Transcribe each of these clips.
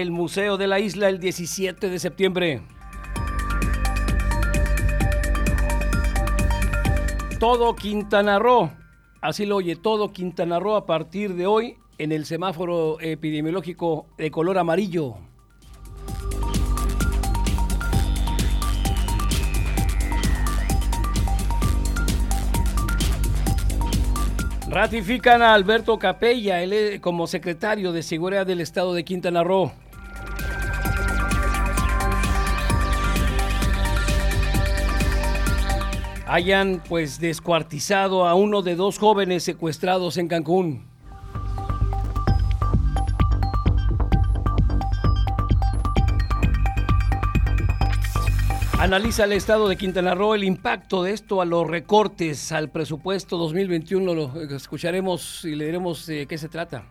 el Museo de la Isla el 17 de septiembre. Todo Quintana Roo, así lo oye, todo Quintana Roo a partir de hoy en el semáforo epidemiológico de color amarillo. Ratifican a Alberto Capella él, como secretario de Seguridad del Estado de Quintana Roo. Hayan pues descuartizado a uno de dos jóvenes secuestrados en Cancún. Analiza el Estado de Quintana Roo el impacto de esto a los recortes al presupuesto 2021. Lo escucharemos y leeremos de qué se trata.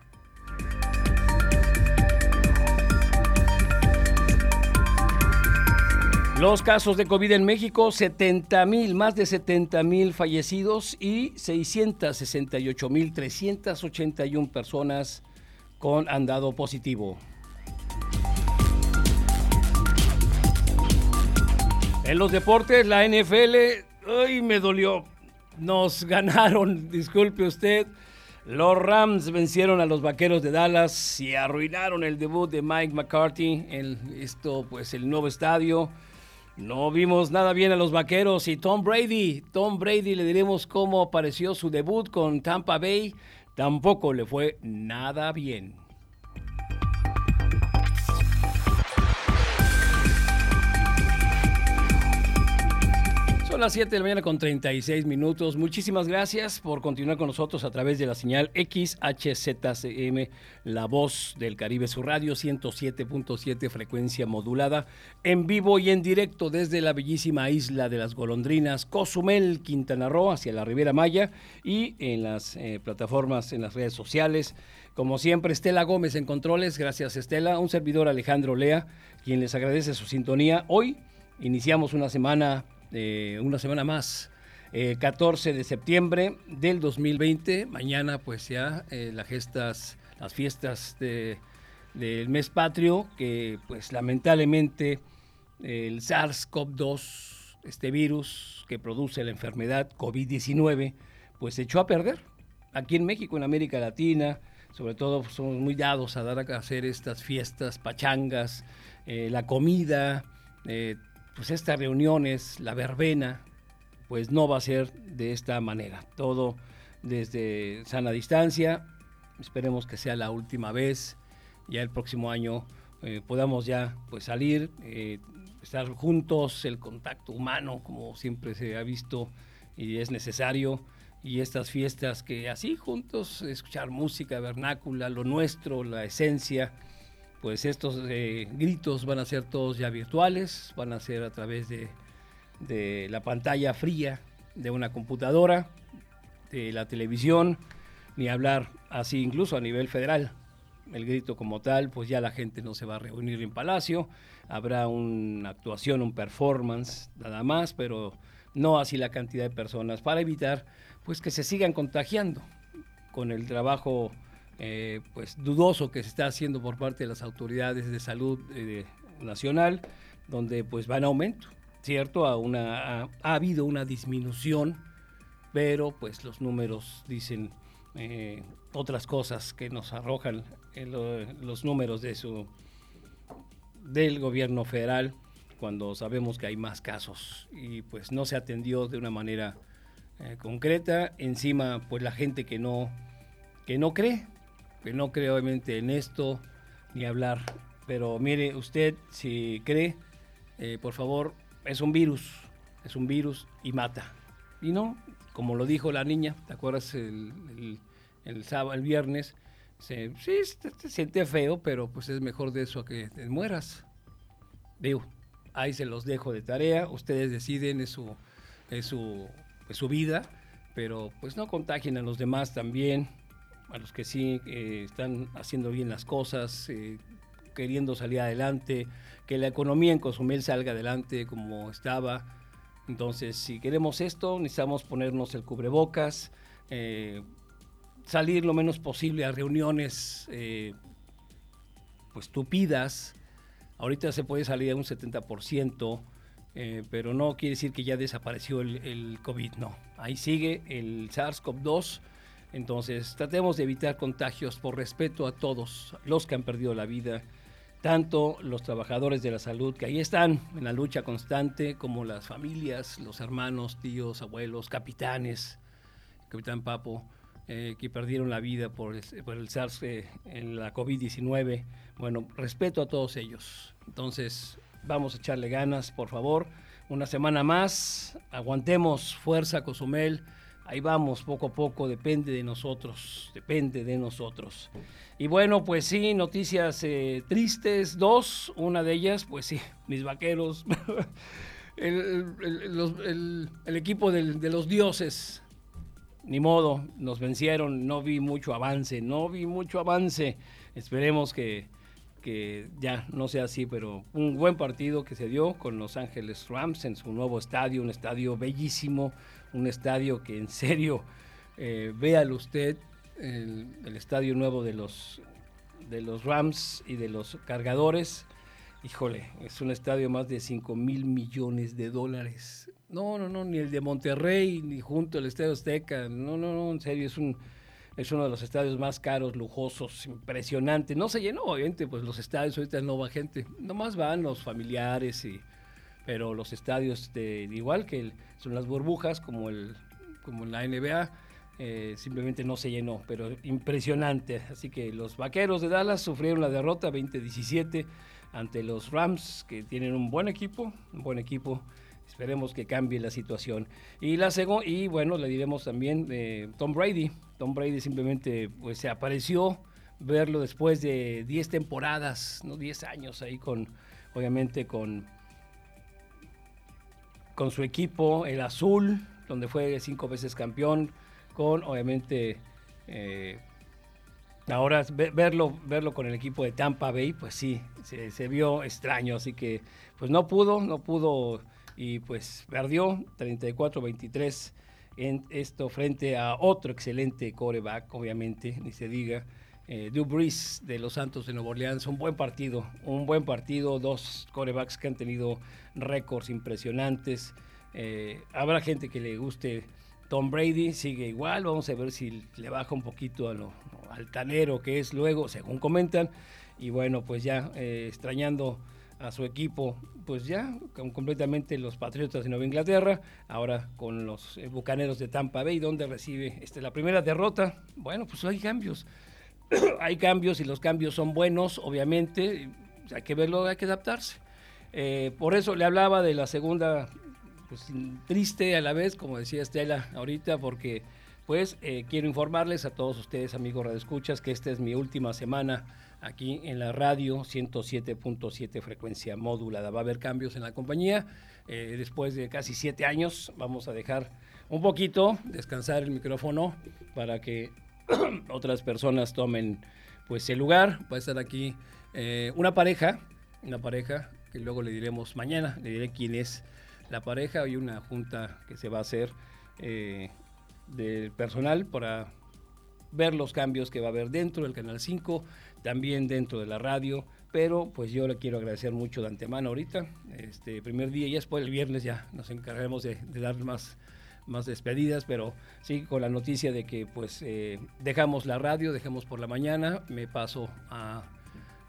Los casos de COVID en México, 70 mil, más de 70 mil fallecidos y 668 mil 381 personas con andado positivo. En los deportes, la NFL, ¡ay, me dolió! Nos ganaron, disculpe usted. Los Rams vencieron a los Vaqueros de Dallas y arruinaron el debut de Mike McCarthy en esto, pues el nuevo estadio. No vimos nada bien a los Vaqueros y Tom Brady, Tom Brady le diremos cómo apareció su debut con Tampa Bay, tampoco le fue nada bien. Son las 7 de la mañana con 36 minutos. Muchísimas gracias por continuar con nosotros a través de la señal XHZCM, la voz del Caribe, su radio 107.7 frecuencia modulada, en vivo y en directo desde la bellísima isla de las golondrinas, Cozumel, Quintana Roo, hacia la Ribera Maya y en las eh, plataformas, en las redes sociales. Como siempre, Estela Gómez en controles. Gracias, Estela. Un servidor Alejandro Lea, quien les agradece su sintonía. Hoy iniciamos una semana una semana más. 14 eh, de septiembre del 2020, mañana pues ya eh, las gestas, las fiestas de, del mes patrio, que pues lamentablemente el SARS-CoV-2, este virus que produce la enfermedad COVID-19, pues se echó a perder. Aquí en México, en América Latina, sobre todo somos muy dados a dar a hacer estas fiestas, pachangas, eh, la comida, pues estas reuniones, la verbena, pues no va a ser de esta manera. Todo desde sana distancia. Esperemos que sea la última vez. Ya el próximo año eh, podamos ya pues salir, eh, estar juntos, el contacto humano, como siempre se ha visto y es necesario. Y estas fiestas que así juntos, escuchar música vernácula, lo nuestro, la esencia, pues estos eh, gritos van a ser todos ya virtuales, van a ser a través de, la pantalla fría de una computadora, de la televisión, ni hablar así incluso a nivel federal. El grito como tal, pues ya la gente no se va a reunir en Palacio, habrá una actuación, un performance, nada más, pero no así la cantidad de personas para evitar pues que se sigan contagiando con el trabajo eh, pues dudoso que se está haciendo por parte de las autoridades de salud eh, nacional, donde pues va en aumento, ¿cierto? A una, ha, habido una disminución, pero pues los números dicen eh, otras cosas que nos arrojan los números de del gobierno federal cuando sabemos que hay más casos y pues no se atendió de una manera concreta. Encima, pues la gente que no, que no cree, no creo obviamente en esto ni hablar. Pero mire, usted si cree, eh, por favor, es un virus, es un virus y mata. Y no, como lo dijo la niña, ¿te acuerdas el, el, sábado, el viernes? Se, sí, se, siente feo, pero pues es mejor de eso que te mueras. Digo, ahí se los dejo de tarea, ustedes deciden, es su, es su, es su vida, pero pues no contagien a los demás también a los que sí eh, están haciendo bien las cosas, eh, queriendo salir adelante, que la economía en Cozumel salga adelante como estaba. Entonces, si queremos esto, necesitamos ponernos el cubrebocas, eh, salir lo menos posible a reuniones pues tupidas. Ahorita se puede salir a un 70%, eh, pero no quiere decir que ya desapareció el, el COVID, no. Ahí sigue el SARS-CoV-2. Entonces, tratemos de evitar contagios por respeto a todos los que han perdido la vida, tanto los trabajadores de la salud que ahí están en la lucha constante, como las familias, los hermanos, tíos, abuelos, capitanes, capitán Papo, eh, que perdieron la vida por el, SARS eh, en la COVID-19. Bueno, respeto a todos ellos. Entonces, vamos a echarle ganas, por favor. Una semana más, aguantemos fuerza, Cozumel. Ahí vamos, poco a poco, depende de nosotros, depende de nosotros. Y bueno, pues sí, noticias eh, tristes, dos, una de ellas, pues sí, mis vaqueros, el, equipo de los dioses, ni modo, nos vencieron, no vi mucho avance, no vi mucho avance. Esperemos que, que ya no sea así, pero un buen partido que se dio con Los Ángeles Rams en su nuevo estadio, un estadio bellísimo, un estadio que en serio, eh, véalo usted, el, estadio nuevo de los, de los Rams y de los cargadores. Híjole, es un estadio más de 5 mil millones de dólares. No, no, no, ni el de Monterrey, ni junto al Estadio Azteca. No, no, no, en serio, es un es uno de los estadios más caros, lujosos, impresionante. No se llenó, obviamente, pues los estadios ahorita no va gente. Nomás van los familiares y pero los estadios de, igual que son las burbujas como el como la NBA eh, simplemente no se llenó, pero impresionante. Así que los Vaqueros de Dallas sufrieron la derrota 20-17 ante los Rams que tienen un buen equipo, un buen equipo Esperemos que cambie la situación. Y la y bueno, le diremos también de Tom Brady. Tom Brady simplemente pues se apareció verlo después de 10 temporadas, no 10 años ahí con obviamente con con su equipo el azul, donde fue cinco veces campeón, con obviamente eh, ahora verlo verlo con el equipo de Tampa Bay, pues sí, se, se vio extraño, así que pues no pudo, no pudo y pues perdió 34-23 en esto frente a otro excelente coreback, obviamente, ni se diga. Eh, Drew Brees de los Santos de Nueva Orleans, un buen partido, un buen partido, dos corebacks que han tenido récords impresionantes. Eh, habrá gente que le guste Tom Brady, sigue igual, vamos a ver si le baja un poquito a lo altanero que es luego, según comentan. Y bueno, pues ya eh, extrañando a su equipo, pues ya completamente los Patriotas de Nueva Inglaterra, ahora con los eh, Bucaneros de Tampa Bay, donde recibe este, la primera derrota. Bueno, pues hay cambios, hay cambios y los cambios son buenos, obviamente, hay que verlo, hay que adaptarse. Eh, por eso le hablaba de la segunda, pues triste a la vez, como decía Estela ahorita, porque pues eh, quiero informarles a todos ustedes, amigos radioescuchas, que esta es mi última semana aquí en la radio 107.7 frecuencia modulada. Va a haber cambios en la compañía. Eh, después de casi siete años vamos a dejar un poquito descansar el micrófono para que otras personas tomen pues el lugar. Va a estar aquí eh, una pareja, una pareja que luego le diremos mañana, le diré quién es la pareja. Y una junta que se va a hacer eh, del personal para ver los cambios que va a haber dentro del Canal 5 también dentro de la radio, pero pues yo le quiero agradecer mucho de antemano ahorita, este primer día, y después el viernes ya nos encargaremos de, dar más, más despedidas, pero sí con la noticia de que pues eh, dejamos la radio, dejamos por la mañana, me paso a,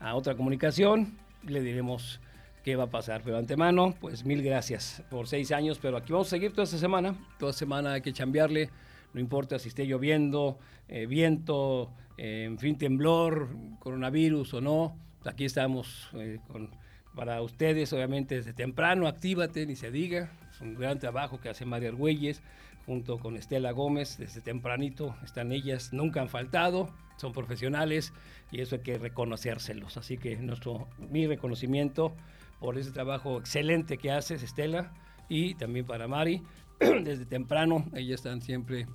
a otra comunicación, le diremos qué va a pasar. Pero antemano, pues mil gracias por seis años, pero aquí vamos a seguir toda esta semana. Toda semana hay que chambearle, no importa si esté lloviendo, eh, viento, eh, en fin, temblor, coronavirus o no. Aquí estamos eh, con, para ustedes, obviamente, desde temprano, actívate, ni se diga. Un gran trabajo que hace María Argüelles junto con Estela Gómez, desde tempranito están ellas, nunca han faltado, son profesionales y eso hay que reconocérselos. Así que nuestro, mi reconocimiento por ese trabajo excelente que haces, Estela, y también para Mari, desde temprano, ellas están siempre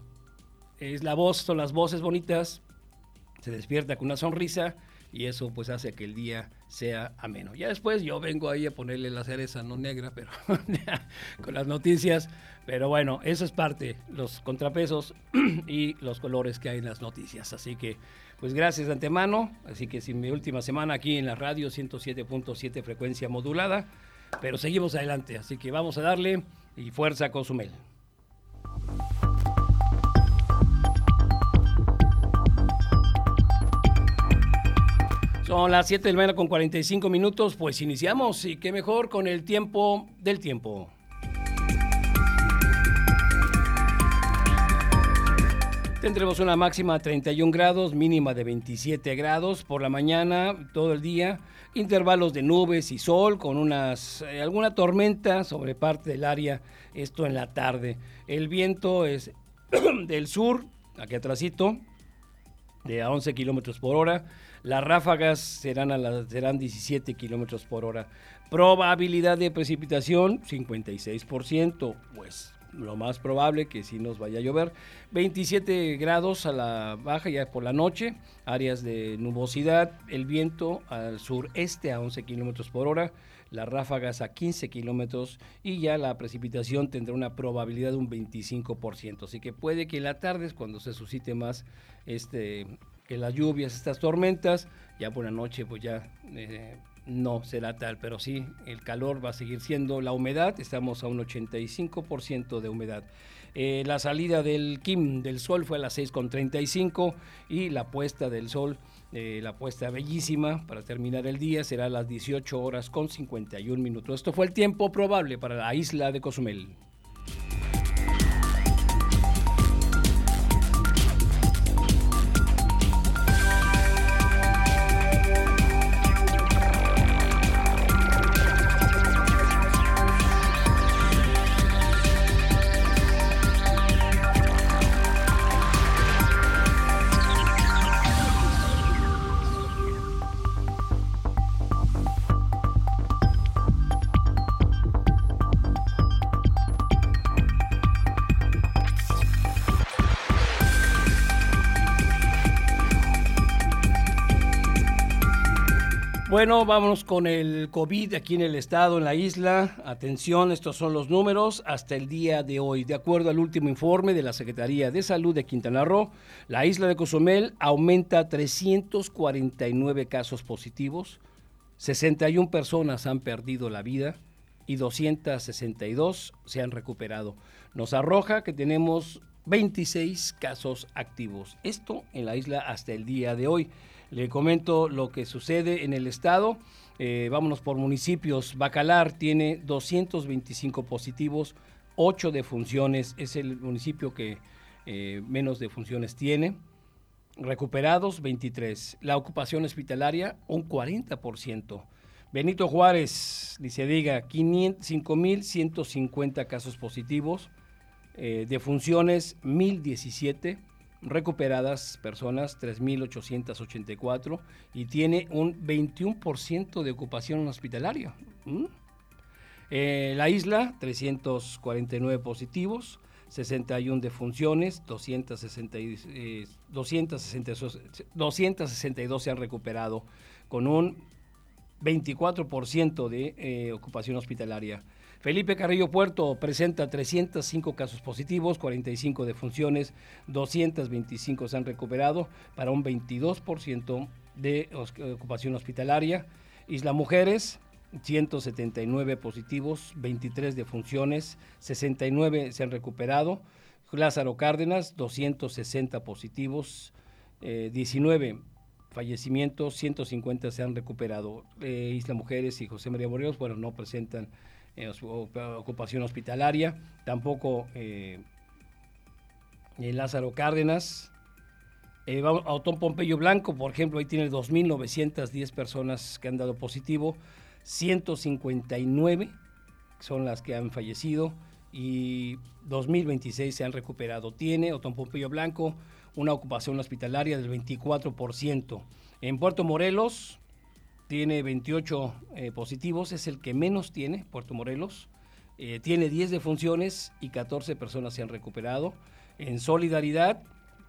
es la voz, son las voces bonitas, se despierta con una sonrisa y eso pues hace que el día sea ameno. Ya después yo vengo ahí a ponerle la cereza no negra, pero con las noticias, pero bueno, eso es parte, los contrapesos y los colores que hay en las noticias. Así que pues gracias de antemano. Así que sin mi última semana aquí en la radio 107.7 frecuencia modulada. Pero seguimos adelante, así que vamos a darle y fuerza Cozumel. Son las 7 de la mañana con 45 minutos, pues iniciamos y qué mejor con el tiempo del tiempo. Tendremos una máxima de 31 grados, mínima de 27 grados por la mañana, todo el día. Intervalos de nubes y sol con unas eh, alguna tormenta sobre parte del área, esto en la tarde. El viento es del sur, aquí atrásito, de a 11 kilómetros por hora. Las ráfagas serán, a serán 17 kilómetros por hora. Probabilidad de precipitación, 56%, pues lo más probable que sí nos vaya a llover. 27 grados a la baja ya por la noche, áreas de nubosidad, el viento al sureste a 11 kilómetros por hora, las ráfagas a 15 kilómetros y ya la precipitación tendrá una probabilidad de un 25%. Así que puede que en la tarde es cuando se suscite más este, las lluvias, estas tormentas, ya por la noche pues ya... Eh, no será tal, pero sí, el calor va a seguir siendo la humedad, estamos a un 85% de humedad. Eh, la salida del Kim del sol fue a las 6.35 y la puesta del sol, eh, la puesta bellísima para terminar el día será a las 18 horas con 51 minutos. Esto fue el tiempo probable para la isla de Cozumel. Bueno, vámonos con el COVID aquí en el estado, en la isla. Atención, estos son los números hasta el día de hoy. De acuerdo al último informe de la Secretaría de Salud de Quintana Roo, la isla de Cozumel aumenta 349 casos positivos, 61 personas han perdido la vida y 262 se han recuperado. Nos arroja que tenemos 26 casos activos. Esto en la isla hasta el día de hoy. Le comento lo que sucede en el estado. Eh, vámonos por municipios. Bacalar tiene 225 positivos, 8 defunciones. Es el municipio que eh, menos defunciones tiene. Recuperados, 23. La ocupación hospitalaria, un 40%. Benito Juárez, dice diga, 5.150 casos positivos. Eh, defunciones, 1.017 recuperadas personas 3.884 y tiene un 21% de ocupación hospitalaria. ¿Mm? Eh, la isla, 349 positivos, 61 defunciones, 260, eh, 262, 262 se han recuperado, con un 24% de eh, ocupación hospitalaria. Felipe Carrillo Puerto presenta 305 casos positivos, 45 defunciones, 225 se han recuperado para un 22% de ocupación hospitalaria. Isla Mujeres, 179 positivos, 23 defunciones, 69 se han recuperado. Lázaro Cárdenas, 260 positivos, 19 eh, fallecimientos, 150 se han recuperado. Eh, Isla Mujeres y José María Morelos, bueno, no presentan ocupación hospitalaria, tampoco eh, Lázaro Cárdenas. Eh, Autón Pompeyo Blanco, por ejemplo, ahí tiene 2.910 personas que han dado positivo, 159 son las que han fallecido y 2.026 se han recuperado. Tiene Otón Pompeyo Blanco una ocupación hospitalaria del 24%. En Puerto Morelos, tiene 28 eh, positivos, es el que menos tiene, Puerto Morelos. Eh, tiene 10 defunciones y 14 personas se han recuperado. En solidaridad,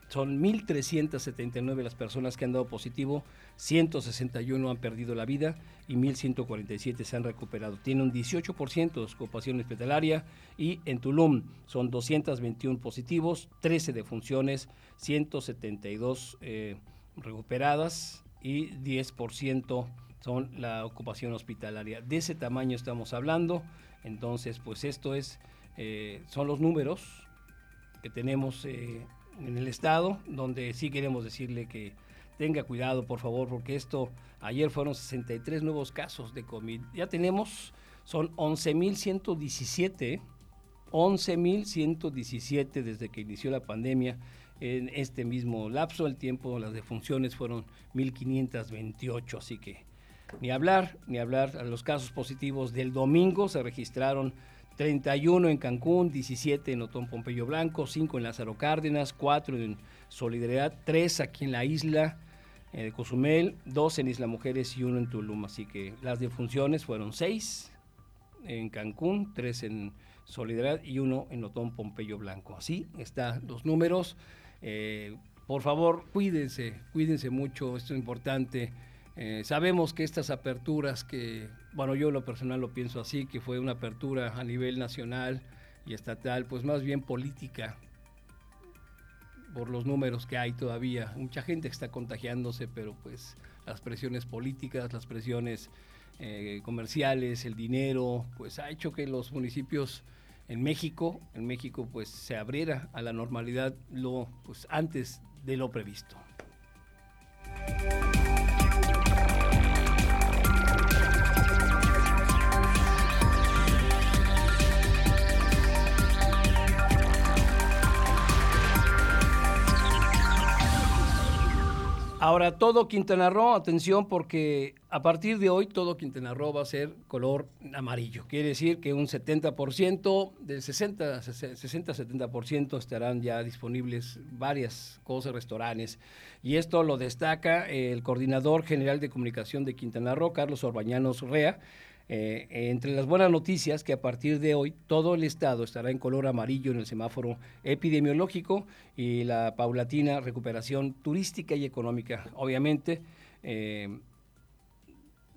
son 1.379 las personas que han dado positivo, 161 han perdido la vida y 1.147 se han recuperado. Tiene un 18% de ocupación hospitalaria y en Tulum son 221 positivos, 13 defunciones, 172 eh, recuperadas y 10% son la ocupación hospitalaria. De ese tamaño estamos hablando. Entonces, pues esto es, eh, son los números que tenemos eh, en el estado, donde sí queremos decirle que tenga cuidado, por favor, porque esto, ayer fueron 63 nuevos casos de COVID. Ya tenemos, son 11.117, 11.117 desde que inició la pandemia. En este mismo lapso, el tiempo, las defunciones fueron 1.528, así que ni hablar, ni hablar. A los casos positivos del domingo se registraron 31 en Cancún, 17 en Otón Pompeyo Blanco, 5 en Lázaro Cárdenas, 4 en Solidaridad, 3 aquí en la isla de Cozumel, 2 en Isla Mujeres y 1 en Tulum. Así que las defunciones fueron 6 en Cancún, 3 en Solidaridad y 1 en Otón Pompeyo Blanco. Así están los números. Eh, por favor, cuídense, cuídense mucho, esto es importante. Eh, sabemos que estas aperturas que, bueno, yo lo personal lo pienso así, que fue una apertura a nivel nacional y estatal, pues más bien política, por los números que hay todavía. Mucha gente está contagiándose, pero pues las presiones políticas, las presiones eh, comerciales, el dinero, pues ha hecho que los municipios en México, en México pues se abriera a la normalidad lo pues antes de lo previsto. Ahora, todo Quintana Roo, atención, porque a partir de hoy todo Quintana Roo va a ser color amarillo. Quiere decir que un 70%, del 60-70% estarán ya disponibles varias cosas, restaurantes. Y esto lo destaca el coordinador general de comunicación de Quintana Roo, Carlos Orbañanos Rea, eh, entre las buenas noticias que a partir de hoy todo el estado estará en color amarillo en el semáforo epidemiológico y la paulatina recuperación turística y económica. Obviamente, eh,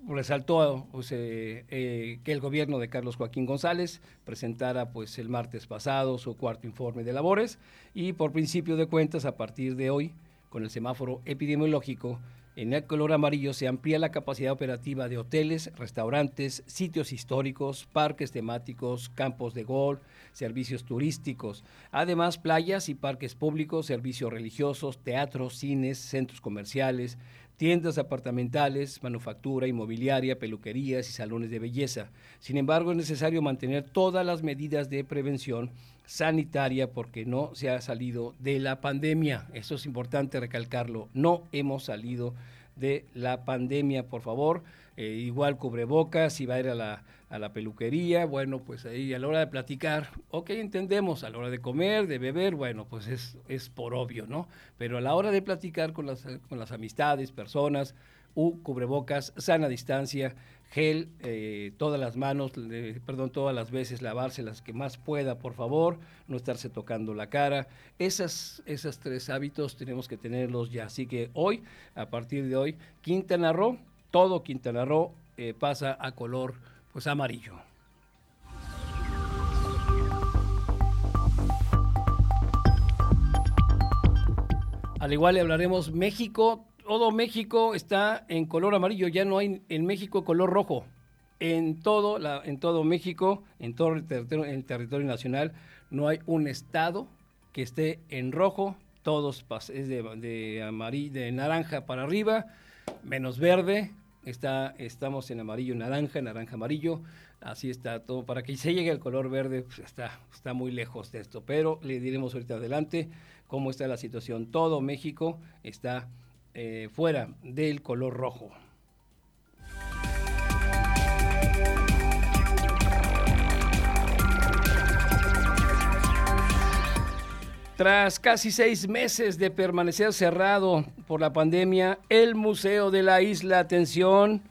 resaltó pues, eh, que el gobierno de Carlos Joaquín González presentara pues, el martes pasado su cuarto informe de labores y por principio de cuentas a partir de hoy con el semáforo epidemiológico en el color amarillo se amplía la capacidad operativa de hoteles, restaurantes, sitios históricos, parques temáticos, campos de golf, servicios turísticos, además playas y parques públicos, servicios religiosos, teatros, cines, centros comerciales, tiendas apartamentales, manufactura, inmobiliaria, peluquerías y salones de belleza. Sin embargo, es necesario mantener todas las medidas de prevención sanitaria porque no se ha salido de la pandemia. Eso es importante recalcarlo. No hemos salido de la pandemia, por favor. Eh, igual cubrebocas, si va a ir a la, a la peluquería, bueno, pues ahí a la hora de platicar, ok, entendemos, a la hora de comer, de beber, bueno, pues es, es por obvio, ¿no? Pero a la hora de platicar con las, con las amistades, personas, U, cubrebocas, sana distancia, gel, eh, todas las manos, perdón, todas las veces lavarse las que más pueda, por favor, no estarse tocando la cara. Esas, esos tres hábitos tenemos que tenerlos ya. Así que hoy, a partir de hoy, Quintana Roo, todo Quintana Roo eh, pasa a color pues amarillo. Al igual le hablaremos México, todo México está en color amarillo, ya no hay en México color rojo. En todo, en todo México, en todo el territorio, nacional, no hay un estado que esté en rojo, todos es de, de, amarillo, de naranja para arriba, menos verde, está, estamos en amarillo, naranja, naranja, amarillo, así está todo, para que se llegue al color verde, pues está, está muy lejos de esto, pero le diremos ahorita adelante cómo está la situación. Todo México está eh, fuera del color rojo. Tras casi seis meses de permanecer cerrado por la pandemia, el Museo de la Isla, atención,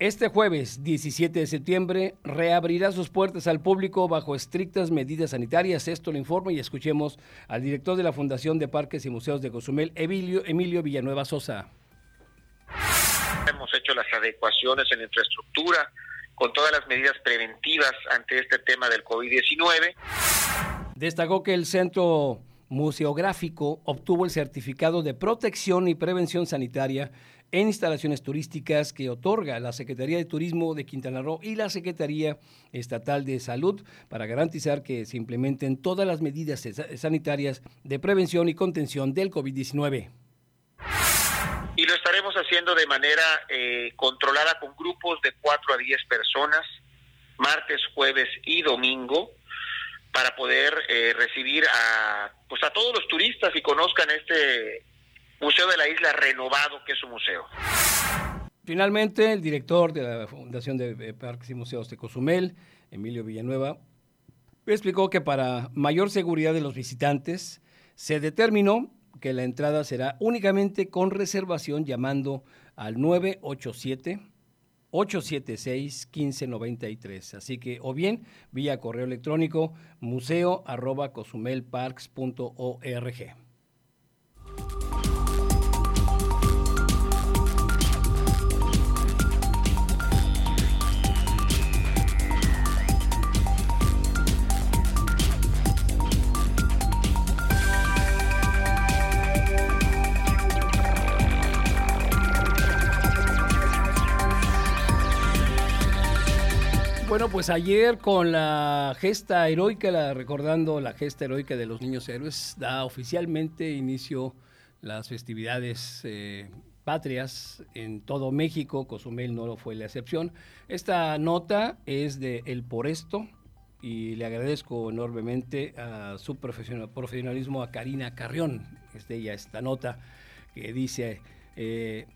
este jueves 17 de septiembre reabrirá sus puertas al público bajo estrictas medidas sanitarias. Esto lo informa y escuchemos al director de la Fundación de Parques y Museos de Cozumel, Emilio, Emilio Villanueva Sosa. Hemos hecho las adecuaciones en infraestructura con todas las medidas preventivas ante este tema del COVID-19. Destacó que el Centro museográfico obtuvo el certificado de protección y prevención sanitaria en instalaciones turísticas que otorga la Secretaría de Turismo de Quintana Roo y la Secretaría Estatal de Salud para garantizar que se implementen todas las medidas sanitarias de prevención y contención del COVID-19. Y lo estaremos haciendo de manera eh, controlada con grupos de 4 a 10 personas, martes, jueves y domingo, para poder eh, recibir a, pues a todos los turistas y conozcan este Museo de la Isla renovado, que es un museo. Finalmente, el director de la Fundación de Parques y Museos de Cozumel, Emilio Villanueva, explicó que para mayor seguridad de los visitantes se determinó que la entrada será únicamente con reservación llamando al 987 876 1593. Así que o bien vía correo electrónico museo arroba Pues ayer con la gesta heroica, recordando la gesta heroica de los niños héroes, da oficialmente inicio las festividades eh, patrias en todo México. Cozumel no fue la excepción. Esta nota es de El Por Esto y le agradezco enormemente a su profesionalismo a Karina Carrión. Es de ella esta nota que dice... Eh,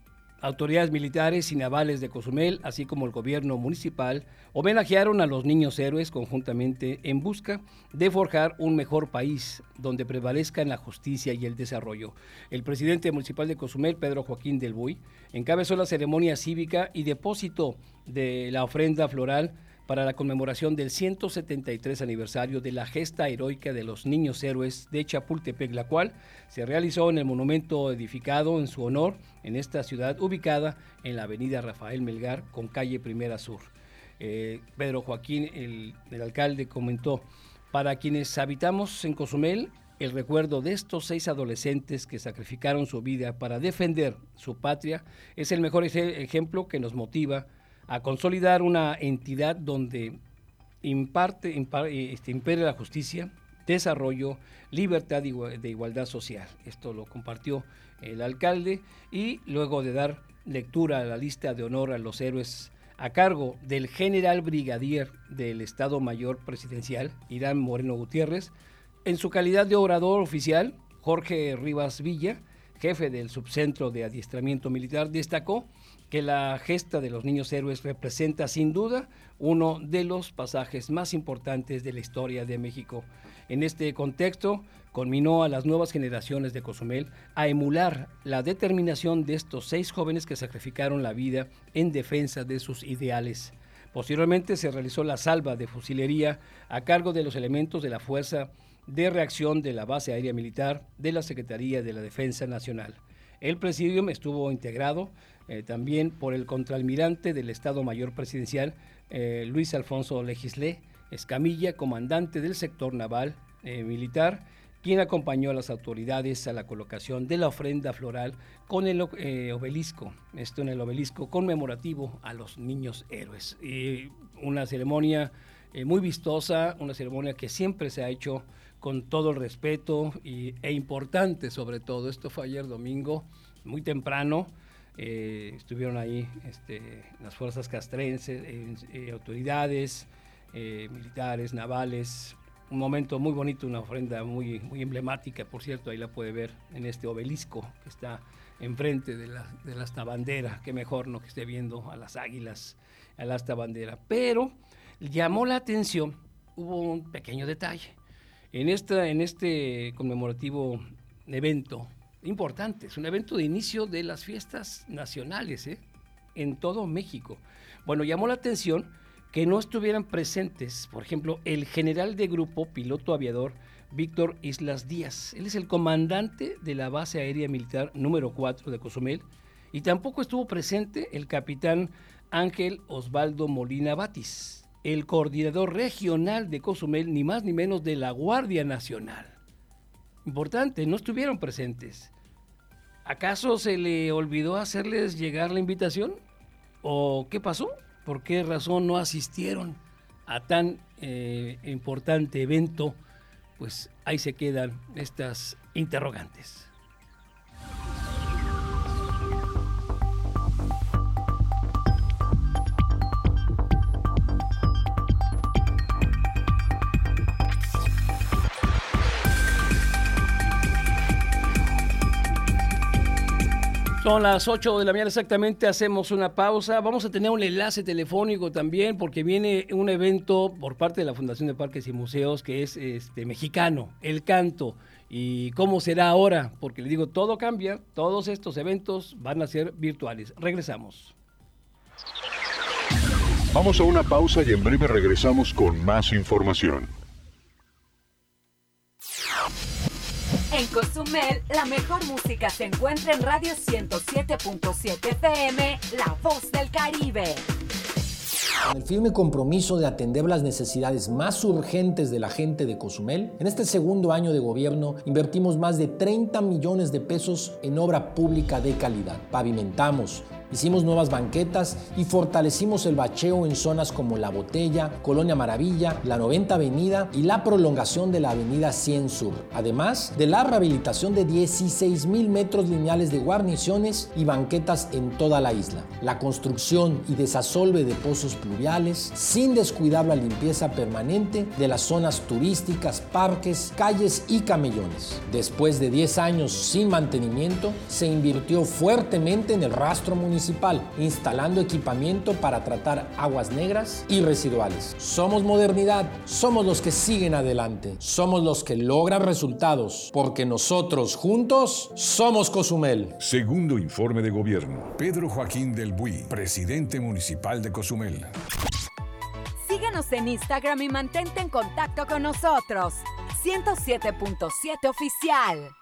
Autoridades militares y navales de Cozumel, así como el gobierno municipal, homenajearon a los niños héroes conjuntamente en busca de forjar un mejor país donde prevalezcan la justicia y el desarrollo. El presidente municipal de Cozumel, Pedro Joaquín del Buy, encabezó la ceremonia cívica y depósito de la ofrenda floral para la conmemoración del 173 aniversario de la gesta heroica de los niños héroes de Chapultepec, la cual se realizó en el monumento edificado en su honor en esta ciudad ubicada en la avenida Rafael Melgar con calle Primera Sur. Eh, Pedro Joaquín, el, el alcalde, comentó, para quienes habitamos en Cozumel, el recuerdo de estos seis adolescentes que sacrificaron su vida para defender su patria es el mejor ejemplo que nos motiva a consolidar una entidad donde imparte, este, impere la justicia, desarrollo, libertad de igualdad social. Esto lo compartió el alcalde y luego de dar lectura a la lista de honor a los héroes a cargo del general brigadier del Estado Mayor Presidencial, Irán Moreno Gutiérrez, en su calidad de orador oficial, Jorge Rivas Villa, jefe del subcentro de adiestramiento militar, destacó que la gesta de los niños héroes representa sin duda uno de los pasajes más importantes de la historia de México. En este contexto, conminó a las nuevas generaciones de Cozumel a emular la determinación de estos seis jóvenes que sacrificaron la vida en defensa de sus ideales. Posteriormente se realizó la salva de fusilería a cargo de los elementos de la Fuerza de Reacción de la Base Aérea Militar de la Secretaría de la Defensa Nacional. El presidium estuvo integrado eh, también por el contraalmirante del Estado Mayor Presidencial, eh, Luis Alfonso Legislé Escamilla, comandante del sector naval eh, militar, quien acompañó a las autoridades a la colocación de la ofrenda floral con el obelisco, esto en el obelisco conmemorativo a los niños héroes. una ceremonia muy vistosa, una ceremonia que siempre se ha hecho con todo el respeto y, e importante sobre todo. Esto fue ayer domingo, muy temprano. Eh, estuvieron ahí este, las fuerzas castrenses, eh, eh, autoridades militares, navales. Un momento muy bonito, una ofrenda muy, muy emblemática, por cierto, ahí la puede ver en este obelisco que está enfrente de la, de la asta bandera. Qué mejor no que esté viendo a las águilas, a la asta bandera. Pero llamó la atención, hubo un pequeño detalle. En, esta, en este conmemorativo evento importante. Es un evento de inicio de las fiestas nacionales ¿eh? en todo México. Bueno, llamó la atención que no estuvieran presentes, por ejemplo, el general de grupo, piloto aviador, Víctor Islas Díaz. Él es el comandante de la base aérea militar número 4 de Cozumel. Y tampoco estuvo presente el capitán Ángel Osvaldo Molina Batis, el coordinador regional de Cozumel, ni más ni menos de la Guardia Nacional. importante, no estuvieron presentes. ¿Acaso se le olvidó hacerles llegar la invitación? ¿O qué pasó? ¿Por qué razón no asistieron a tan eh, importante evento? Pues ahí se quedan estas interrogantes. Son las 8 de la mañana exactamente, hacemos una pausa. Vamos a tener un enlace telefónico también porque viene un evento por parte de la Fundación de Parques y Museos que es este, mexicano, el canto. ¿Y cómo será ahora? Porque le digo, todo cambia, todos estos eventos van a ser virtuales. Regresamos. Vamos a una pausa y en breve regresamos con más información. En Cozumel, la mejor música se encuentra en Radio 107.7 FM, La Voz del Caribe. Con el firme compromiso de atender las necesidades más urgentes de la gente de Cozumel, en este segundo año de gobierno invertimos más de 30 millones de pesos en obra pública de calidad. Pavimentamos, Hicimos nuevas banquetas y fortalecimos el bacheo en zonas como La Botella, Colonia Maravilla, la 90 Avenida y la prolongación de la Avenida 100 Sur. Además de la rehabilitación de 16 mil metros lineales de guarniciones y banquetas en toda la isla. La construcción y desasolve de pozos pluviales sin descuidar la limpieza permanente de las zonas turísticas, parques, calles y camellones. Después de 10 años sin mantenimiento, se invirtió fuertemente en el rastro municipal instalando equipamiento para tratar aguas negras y residuales. Somos modernidad, somos los que siguen adelante, somos los que logran resultados, porque nosotros juntos somos Cozumel. Segundo informe de gobierno. Pedro Joaquín del Buy, presidente municipal de Cozumel. Síguenos en Instagram y mantente en contacto con nosotros. 107.7 oficial.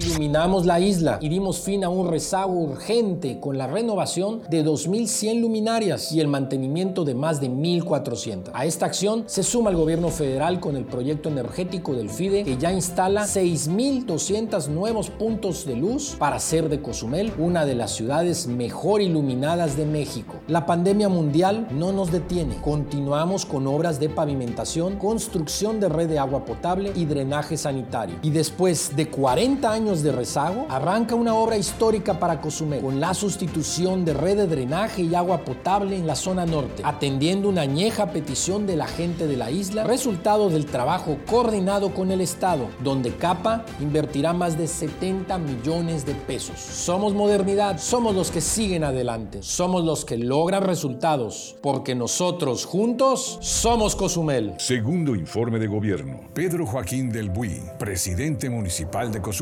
Iluminamos la isla y dimos fin a un rezago urgente con la renovación de 2.100 luminarias y el mantenimiento de más de 1.400. A esta acción se suma el gobierno federal con el proyecto energético del FIDE que ya instala 6.200 nuevos puntos de luz para hacer de Cozumel una de las ciudades mejor iluminadas de México. La pandemia mundial no nos detiene. Continuamos con obras de pavimentación, construcción de red de agua potable y drenaje sanitario. Y después de 40 años de rezago, arranca una obra histórica para Cozumel con la sustitución de red de drenaje y agua potable en la zona norte, atendiendo una añeja petición de la gente de la isla, resultado del trabajo coordinado con el Estado, donde CAPA invertirá más de 70 millones de pesos. Somos modernidad, somos los que siguen adelante, somos los que logran resultados, porque nosotros juntos somos Cozumel. Segundo informe de gobierno. Pedro Joaquín del Buy, presidente municipal de Cozumel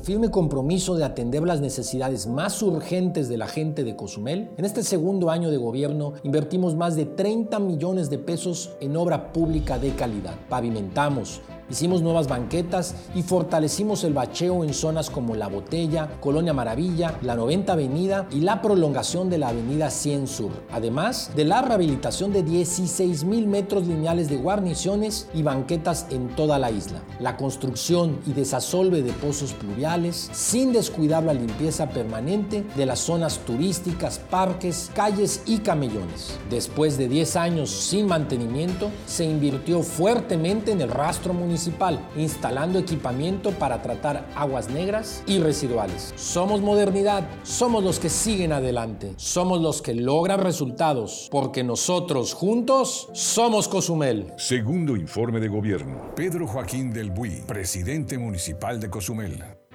el firme compromiso de atender las necesidades más urgentes de la gente de Cozumel, en este segundo año de gobierno invertimos más de 30 millones de pesos en obra pública de calidad. Pavimentamos, Hicimos nuevas banquetas y fortalecimos el bacheo en zonas como La Botella, Colonia Maravilla, la 90 Avenida y la prolongación de la Avenida 100 Sur. Además de la rehabilitación de 16 mil metros lineales de guarniciones y banquetas en toda la isla. La construcción y desasolve de pozos pluviales sin descuidar la limpieza permanente de las zonas turísticas, parques, calles y camellones. Después de 10 años sin mantenimiento, se invirtió fuertemente en el rastro municipal instalando equipamiento para tratar aguas negras y residuales. Somos modernidad, somos los que siguen adelante, somos los que logran resultados, porque nosotros juntos somos Cozumel. Segundo informe de gobierno. Pedro Joaquín del Buy, presidente municipal de Cozumel.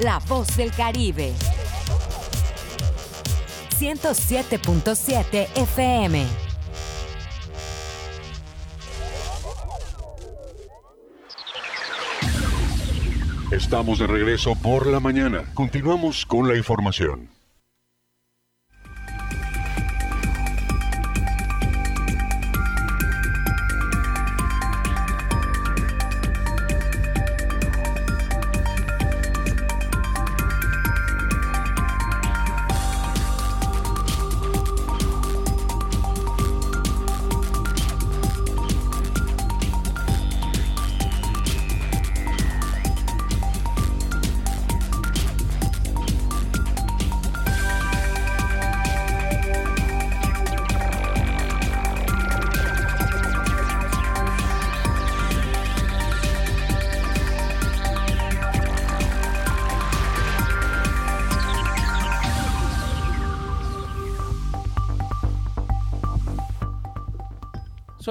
La voz del Caribe. 107.7 FM. Estamos de regreso por la mañana. Continuamos con la información.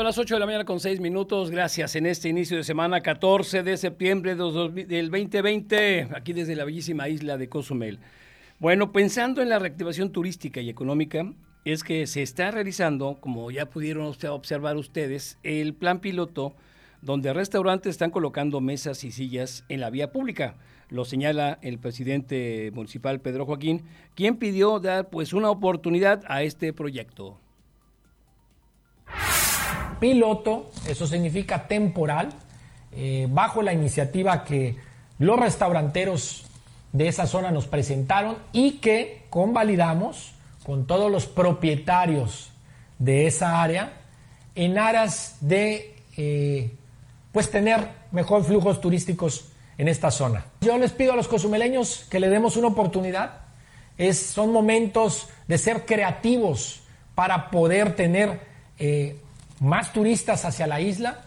Las 8 de la mañana con 6 minutos. Gracias en este inicio de semana 14 de septiembre del 2020, aquí desde la bellísima isla de Cozumel. Bueno, pensando en la reactivación turística y económica, es que se está realizando, como ya pudieron observar ustedes, el plan piloto donde restaurantes están colocando mesas y sillas en la vía pública. Lo señala el presidente municipal Pedro Joaquín, quien pidió dar pues una oportunidad a este proyecto piloto, eso significa temporal, eh, bajo la iniciativa que los restauranteros de esa zona nos presentaron y que convalidamos con todos los propietarios de esa área en aras de eh, pues tener mejor flujos turísticos en esta zona. Yo les pido a los cozumeleños que le demos una oportunidad. Es, son momentos de ser creativos para poder tener eh, más turistas hacia la isla.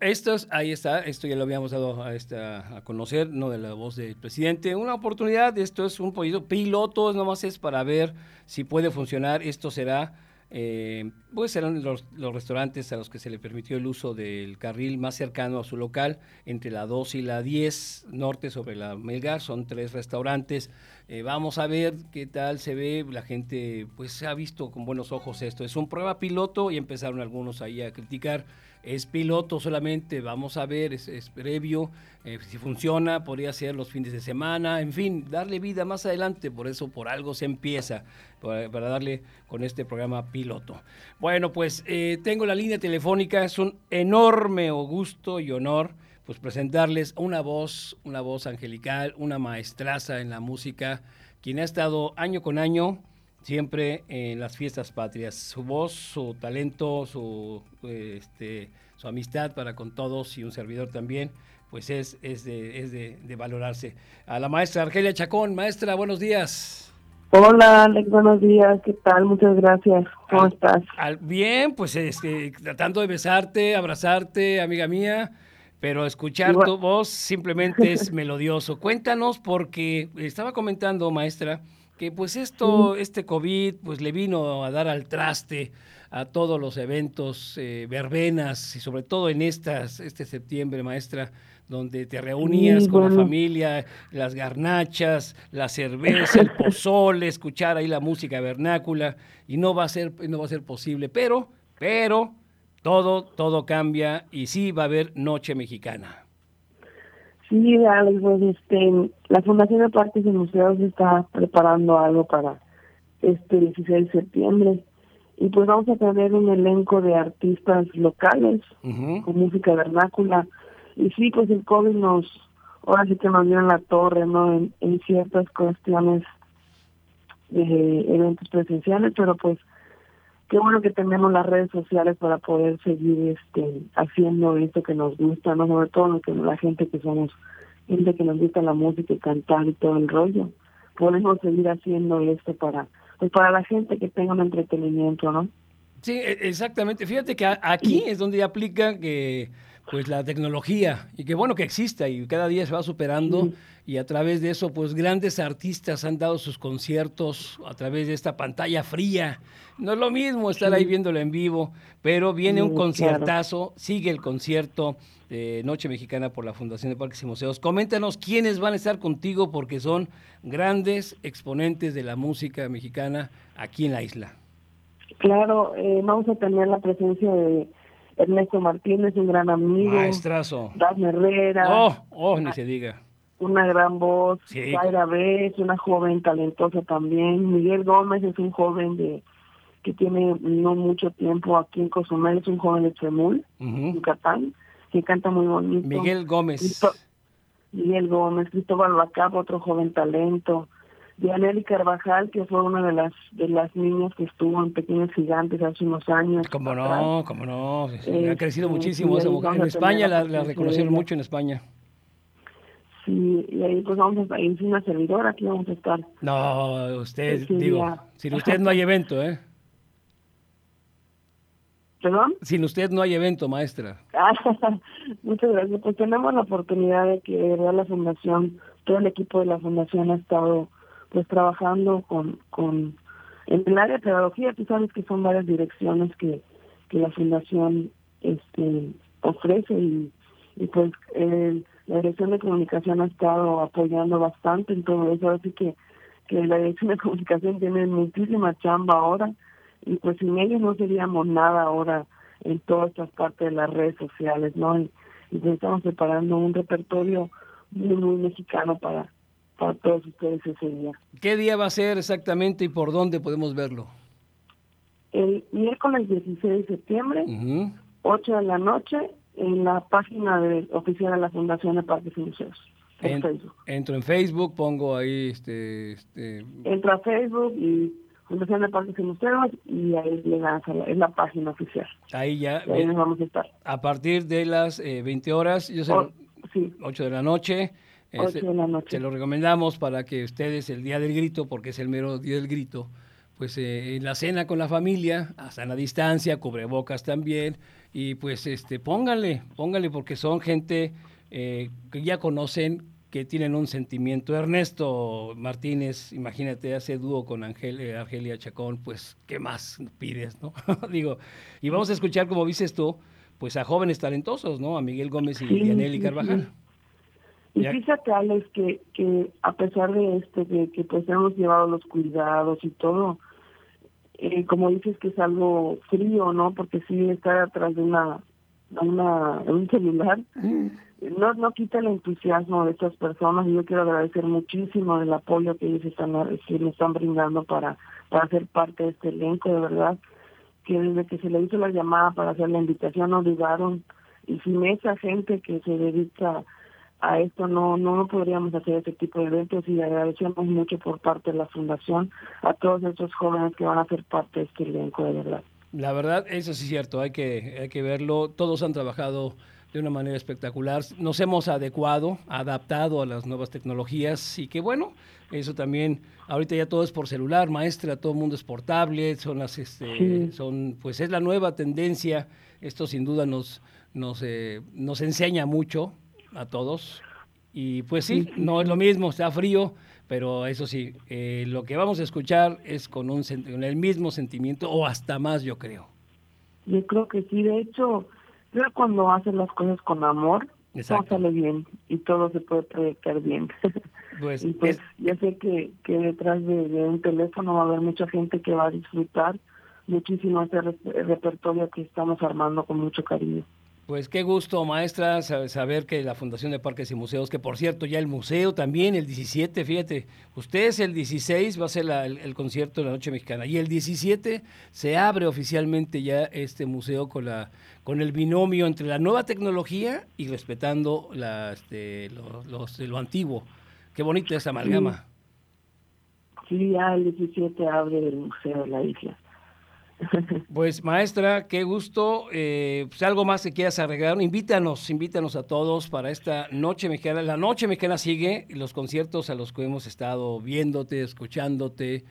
Esto ahí está, esto ya lo habíamos dado a, esta, a conocer, no de la voz del presidente. Una oportunidad, esto es un proyecto piloto, nomás es para ver si puede funcionar. Esto será, eh, pues serán los, los, restaurantes a los que se le permitió el uso del carril más cercano a su local, entre la 2 y la 10 norte sobre la Melgar, son tres restaurantes. Eh, vamos a ver qué tal se ve. La gente pues ha visto con buenos ojos esto. Es un prueba piloto y empezaron algunos ahí a criticar. Es piloto solamente, vamos a ver, es, previo. Eh, si funciona, podría ser los fines de semana. En fin, darle vida más adelante. Por eso, por algo se empieza para, darle con este programa piloto. Bueno, pues eh, tengo la línea telefónica. Es un enorme gusto y honor pues presentarles una voz, una voz angelical, una maestraza en la música, quien ha estado año con año siempre en las fiestas patrias. Su voz, su talento, su, este, su amistad para con todos y un servidor también, pues es, es, de, es de, valorarse. A la maestra Argelia Chacón, maestra, buenos días. Hola, Alex, buenos días, ¿qué tal? Muchas gracias. ¿Cómo estás? bien, pues este, tratando de besarte, abrazarte, amiga mía pero escuchar tu voz simplemente es melodioso. Cuéntanos porque estaba comentando, maestra, que pues esto, este COVID, pues le vino a dar al traste a todos los eventos, eh, verbenas y sobre todo en estas, este septiembre, maestra, donde te reunías con la familia, las garnachas, la cerveza, el pozole, escuchar ahí la música vernácula y no va a ser, no va a ser posible, pero, pero todo, todo cambia y sí va a haber Noche Mexicana. Sí, Alex, pues este, la Fundación de Parques y Museos está preparando algo para este 16 de septiembre. Y pues vamos a tener un elenco de artistas locales con música vernácula. Y sí, pues el COVID nos, ahora sí que nos dio en la torre, ¿no? En, en ciertas cuestiones de eventos presenciales, pero pues qué bueno que tenemos las redes sociales para poder seguir este haciendo esto que nos gusta, no sobre todo que la gente que somos gente que nos gusta la música y cantar y todo el rollo, podemos seguir haciendo esto para, pues para la gente que tenga un entretenimiento, ¿no? Sí, e, exactamente. Fíjate que aquí es donde aplica que pues la tecnología y que bueno que exista y cada día se va superando y a través de eso pues grandes artistas han dado sus conciertos a través de esta pantalla fría. No es lo mismo estar ahí viéndolo en vivo, pero viene un conciertazo, sigue el concierto de Noche Mexicana por la Fundación de Parques y Museos. Coméntanos quiénes van a estar contigo porque son grandes exponentes de la música mexicana aquí en la isla. Claro, eh, vamos a tener la presencia de Ernesto Martínez, un gran amigo. Maestrazo. Dafne Herrera. Oh, oh, ni se diga. Una gran voz. Sí. Zaira Bess, una joven talentosa también. Miguel Gómez es un joven de que tiene no mucho tiempo aquí en Cozumel, es un joven de Tremul, en Yucatán, que canta muy bonito. Miguel Gómez. Miguel Gómez, Cristóbal Bacap, otro joven talento. Dianelli Carvajal, que fue una de las de las niñas que estuvo en Pequeños Gigantes hace unos años. Como no, como no. ha crecido muchísimo esa mujer. En España la, reconocieron mucho en España. Sí, y ahí pues vamos a estar, y una servidora, aquí vamos a estar. No, usted, digo, sin usted no hay evento, ¿eh? ¿Perdón? Sin usted no hay evento, maestra. Muchas gracias. Pues tenemos la oportunidad de que la fundación, todo el equipo de la fundación ha estado pues trabajando con, con en el área de pedagogía, tú sabes que son varias direcciones que, que la fundación este ofrece y, pues la dirección de comunicación ha estado apoyando bastante en todo eso, así que, que la dirección de comunicación tiene muchísima chamba ahora y pues sin ellos no seríamos nada ahora en todas estas partes de las redes sociales, ¿no? Y, y estamos preparando un repertorio muy, muy mexicano para, para todos ustedes ese día. ¿Qué día va a ser exactamente y por dónde podemos verlo? El miércoles 16 de septiembre, 8 de la noche, en la página de, oficial de la Fundación de Parques y Museos. En, Facebook. Entro en Facebook, pongo ahí este, este... Entro a Facebook y Fundación de Parques y Museos y ahí le das a la, es la página oficial. Ahí ya. ahí vamos a estar. A partir de las eh, 20 horas, yo sé, 8 de la noche. Este, se lo recomendamos para que ustedes el día del grito, porque es el mero día del grito, pues eh, en la cena con la familia, hasta en la distancia, cubrebocas también, y pues este pónganle, pónganle porque son gente eh, que ya conocen, que tienen un sentimiento. Ernesto Martínez, imagínate, hace dúo con Angel, eh, Argelia Chacón, pues, ¿qué más pides, no? Digo, y vamos a escuchar, como dices tú, pues a jóvenes talentosos, ¿no? A Miguel Gómez y Dianelli Carvajal. Y fíjate, Alex, que, que a pesar de esto, que, que pues hemos llevado los cuidados y todo, eh, como dices que es algo frío, ¿no? Porque sí estar atrás de una, una un celular mm. no no quita el entusiasmo de estas personas y yo quiero agradecer muchísimo el apoyo que ellos están que me están brindando para para ser parte de este elenco de verdad que desde que se le hizo la llamada para hacer la invitación no dudaron y sin esa gente que se dedica a esto no, no podríamos hacer este tipo de eventos y agradecemos mucho por parte de la fundación a todos esos jóvenes que van a ser parte de este elenco de verdad. La verdad, eso sí es cierto, hay que, hay que verlo. Todos han trabajado de una manera espectacular. Nos hemos adecuado, adaptado a las nuevas tecnologías y que bueno, eso también, ahorita ya todo es por celular, maestra, todo el mundo es portable, son las, este, son, pues es la nueva tendencia. Esto sin duda nos, nos, eh, nos enseña mucho a todos. Y pues sí, no es lo mismo, está frío, pero eso sí, eh, lo que vamos a escuchar es con, un, con el mismo sentimiento o hasta más, yo creo. Yo creo que sí, de hecho, creo cuando hacen las cosas con amor, todo sale bien y todo se puede proyectar bien. Pues, y pues ya sé que, que detrás de, un teléfono va a haber mucha gente que va a disfrutar muchísimo ese repertorio que estamos armando con mucho cariño. Pues qué gusto, maestra, saber que la Fundación de Parques y Museos, que por cierto ya el museo también, el 17, fíjate, ustedes el 16 va a ser el, concierto de la Noche Mexicana y el 17 se abre oficialmente ya este museo con, la, con el binomio entre la nueva tecnología y respetando la, este, lo, antiguo. Qué bonita esa amalgama. Sí. ya el 17 abre el Museo de la Isla. Pues maestra, qué gusto. Eh, pues algo más que quieras arreglar. Invítanos, invítanos a todos para esta noche mexicana. La noche mexicana sigue, los conciertos a los que hemos estado viéndote, escuchándote,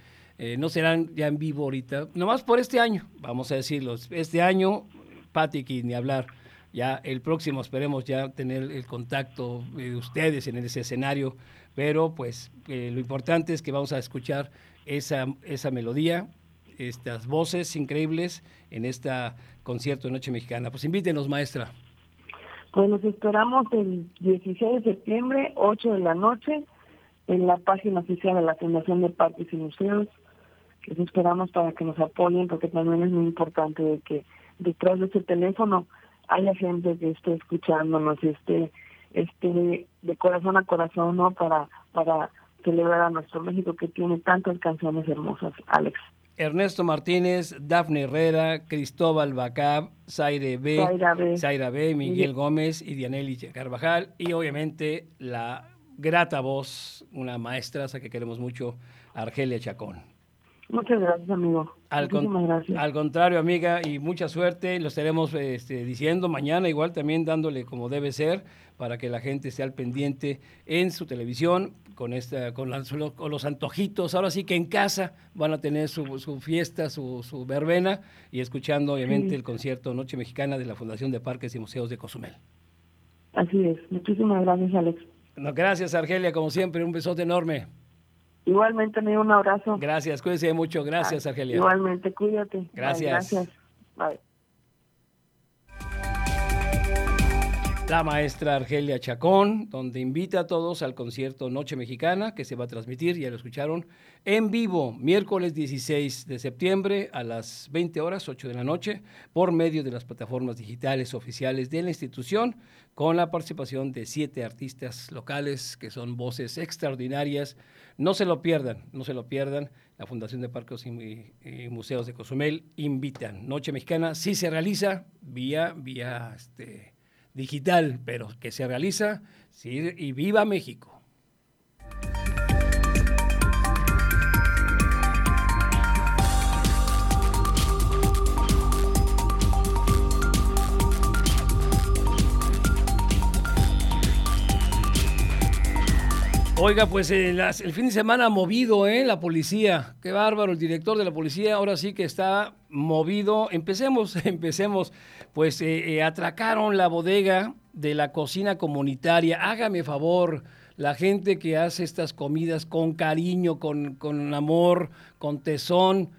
eh, no serán ya en vivo ahorita, nomás por este año, vamos a decirlo. Este año, Patrick, ni hablar. Ya el próximo esperemos ya tener el contacto de ustedes en ese escenario, pero pues eh, lo importante es que vamos a escuchar esa, esa melodía, estas voces increíbles en esta concierto de Noche Mexicana. Pues invítenos, maestra. Pues nos esperamos el 16 de septiembre, 8 de la noche, en la página oficial de la Fundación de Parques y Museos, les esperamos para que nos apoyen porque también es muy importante que detrás de ese teléfono haya gente que esté escuchándonos esté, esté de corazón a corazón no para para celebrar a nuestro México que tiene tantas canciones hermosas Alex Ernesto Martínez, Dafne Herrera, Cristóbal Bacab, Zaire B, Zaira B, Miguel Gómez y Dianelli Carvajal y obviamente la grata voz, una maestra que queremos mucho, Argelia Chacón. Muchas gracias, amigo. Al, gracias. al contrario, amiga, y mucha suerte. Lo estaremos este, diciendo mañana, igual también dándole como debe ser, para que la gente esté al pendiente en su televisión, con, esta, con, los antojitos. Ahora sí que en casa van a tener su, fiesta, su, su, verbena, y escuchando, obviamente, el concierto Noche Mexicana de la Fundación de Parques y Museos de Cozumel. Así es. Muchísimas gracias, Alex. No, gracias, Argelia, como siempre. Un besote enorme. Igualmente, me un abrazo. Gracias, cuídese mucho. Gracias, Argelia. Igualmente, cuídate. Gracias. gracias. Bye. La maestra Argelia Chacón, donde invita a todos al concierto Noche Mexicana, que se va a transmitir, ya lo escucharon, en vivo, miércoles 16 de septiembre a las 20 horas, 8 de la noche, por medio de las plataformas digitales oficiales de la institución, con la participación de siete artistas locales que son voces extraordinarias no se lo pierdan, no se lo pierdan. La Fundación de Parques y, Museos de Cozumel invitan. Noche Mexicana sí se realiza vía, vía este, digital, pero que se realiza y viva México. Oiga, pues eh, el fin de semana movido, ¿eh? La policía. Qué bárbaro, el director de la policía ahora sí que está movido. Empecemos, empecemos. Pues eh, eh, atracaron la bodega de la cocina comunitaria. Hágame favor, la gente que hace estas comidas con cariño, con, con amor, con tesón.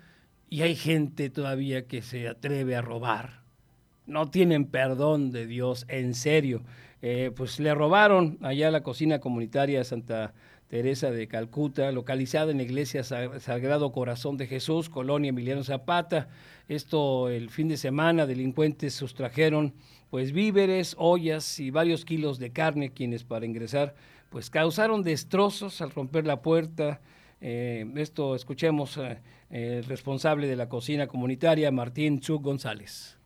Y hay gente todavía que se atreve a robar. No tienen perdón de Dios, en serio. Eh, pues le robaron allá la cocina comunitaria de Santa Teresa de Calcuta, localizada en la iglesia Sagrado Corazón de Jesús, Colonia Emiliano Zapata. Esto el fin de semana, delincuentes sustrajeron pues víveres, ollas y varios kilos de carne, quienes para ingresar pues causaron destrozos al romper la puerta. Eh, esto escuchemos eh, el responsable de la cocina comunitaria, Martín Chuk González.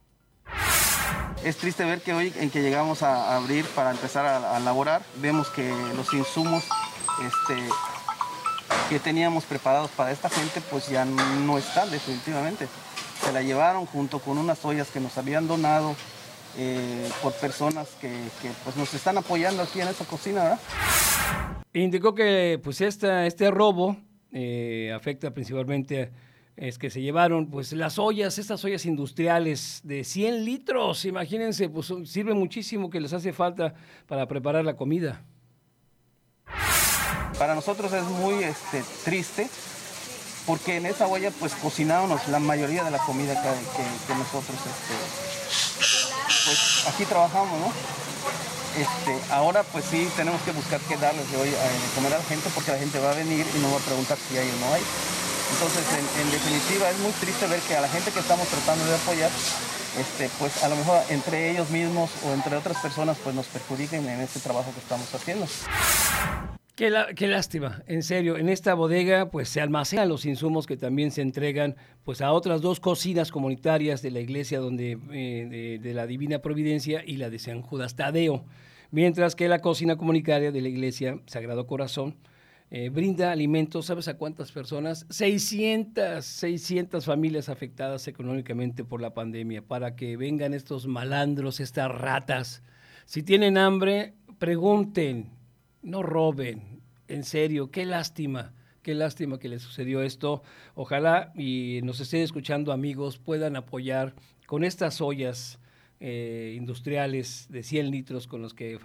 Es triste ver que hoy en que llegamos a abrir para empezar a, elaborar, vemos que los insumos este, que teníamos preparados para esta gente pues ya no están definitivamente. Se la llevaron junto con unas ollas que nos habían donado eh, por personas que, pues nos están apoyando aquí en esta cocina. ¿verdad? Indicó que pues esta, este robo eh, afecta principalmente a es que se llevaron pues las ollas, estas ollas industriales de 100 litros, imagínense, pues sirve muchísimo que les hace falta para preparar la comida. Para nosotros es muy este, triste porque en esa olla pues cocinábamos la mayoría de la comida que, nosotros este, pues aquí trabajamos, ¿no? Este, ahora pues sí tenemos que buscar qué darles de hoy a, de comer a la gente porque la gente va a venir y nos va a preguntar si hay o no hay. Entonces, en, definitiva, es muy triste ver que a la gente que estamos tratando de apoyar, pues a lo mejor entre ellos mismos o entre otras personas, pues nos perjudiquen en este trabajo que estamos haciendo. Qué, lástima, en serio. En esta bodega pues se almacenan los insumos que también se entregan pues a otras dos cocinas comunitarias de la iglesia donde eh, de, la Divina Providencia y la de San Judas Tadeo, mientras que la cocina comunitaria de la iglesia Sagrado Corazón eh, brinda alimentos, ¿sabes a cuántas personas? 600, 600 familias afectadas económicamente por la pandemia, para que vengan estos malandros, estas ratas. Si tienen hambre, pregunten, no roben, en serio, qué lástima. Qué lástima que le sucedió esto. Ojalá y nos estén escuchando amigos puedan apoyar con estas ollas eh, industriales de 100 litros con los que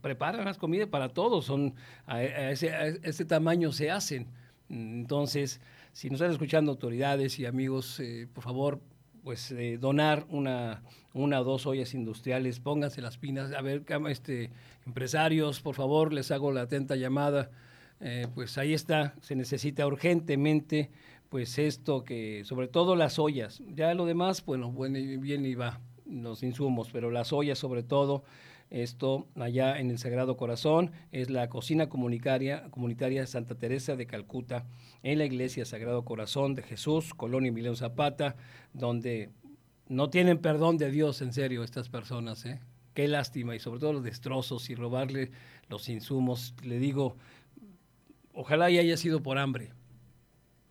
preparan las comidas para todos, son a, ese, tamaño se hacen. Entonces, si nos están escuchando autoridades y amigos, eh, por favor, pues eh, donar una, una o dos ollas industriales, pónganse las pinas, a ver, este, empresarios, por favor, les hago la atenta llamada, eh, pues ahí está, se necesita urgentemente, pues esto que, sobre todo las ollas, ya lo demás, bueno, bueno bien y va, los insumos, pero las ollas sobre todo, esto allá en el Sagrado Corazón es la cocina comunitaria, comunitaria Santa Teresa de Calcuta, en la iglesia Sagrado Corazón de Jesús, Colonia Emiliano Zapata, donde no tienen perdón de Dios, en serio, estas personas. ¿eh? Qué lástima, y sobre todo los destrozos y robarle los insumos. Le digo, ojalá y haya sido por hambre.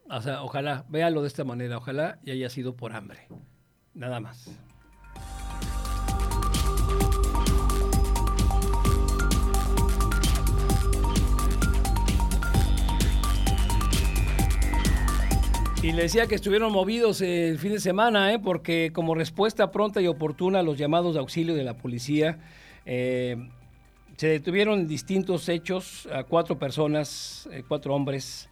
O sea, ojalá, véalo de esta manera, ojalá y haya sido por hambre. Nada más. Y le decía que estuvieron movidos el fin de semana, ¿eh? porque como respuesta pronta y oportuna a los llamados de auxilio de la policía, eh, se detuvieron distintos hechos a cuatro personas, eh, cuatro hombres,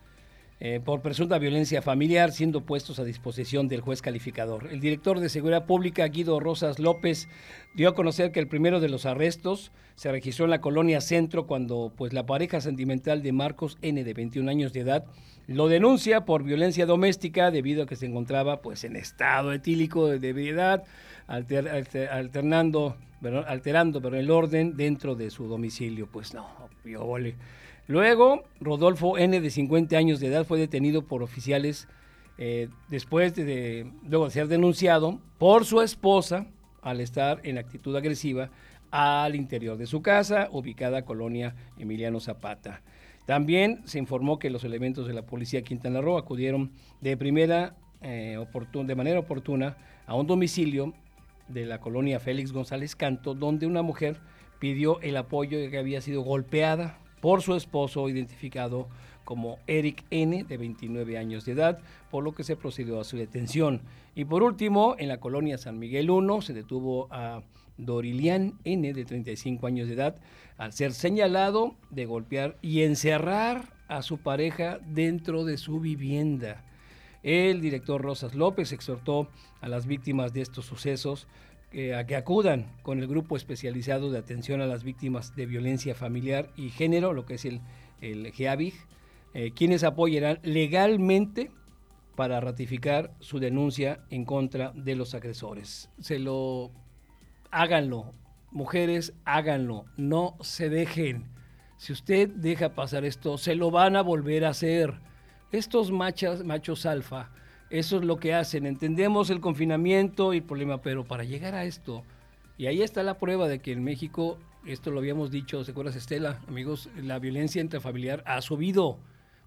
eh, por presunta violencia familiar, siendo puestos a disposición del juez calificador. El director de Seguridad Pública, Guido Rosas López, dio a conocer que el primero de los arrestos se registró en la colonia Centro cuando pues, la pareja sentimental de Marcos N., de 21 años de edad, lo denuncia por violencia doméstica debido a que se encontraba pues, en estado etílico de debilidad, alternando, alterando pero el orden dentro de su domicilio. Pues no, viole. Luego, Rodolfo N., de 50 años de edad, fue detenido por oficiales eh, después de, luego de ser denunciado por su esposa al estar en actitud agresiva al interior de su casa, ubicada colonia Emiliano Zapata. También se informó que los elementos de la policía Quintana Roo acudieron de primera eh, de manera oportuna a un domicilio de la colonia Félix González Canto, donde una mujer pidió el apoyo de que había sido golpeada por su esposo identificado como Eric N, de 29 años de edad, por lo que se procedió a su detención. Y por último, en la colonia San Miguel 1 se detuvo a Dorilian N, de 35 años de edad, al ser señalado de golpear y encerrar a su pareja dentro de su vivienda. El director Rosas López exhortó a las víctimas de estos sucesos a que acudan con el grupo especializado de atención a las víctimas de violencia familiar y género, lo que es el, el GEAVIG, eh, quienes apoyarán legalmente para ratificar su denuncia en contra de los agresores. Se lo háganlo, mujeres, háganlo, no se dejen. Si usted deja pasar esto, se lo van a volver a hacer. Estos machos, machos alfa eso es lo que hacen. Entendemos el confinamiento y el problema, pero para llegar a esto, y ahí está la prueba de que en México, esto lo habíamos dicho, ¿se acuerdas Estela? Amigos, la violencia intrafamiliar ha subido.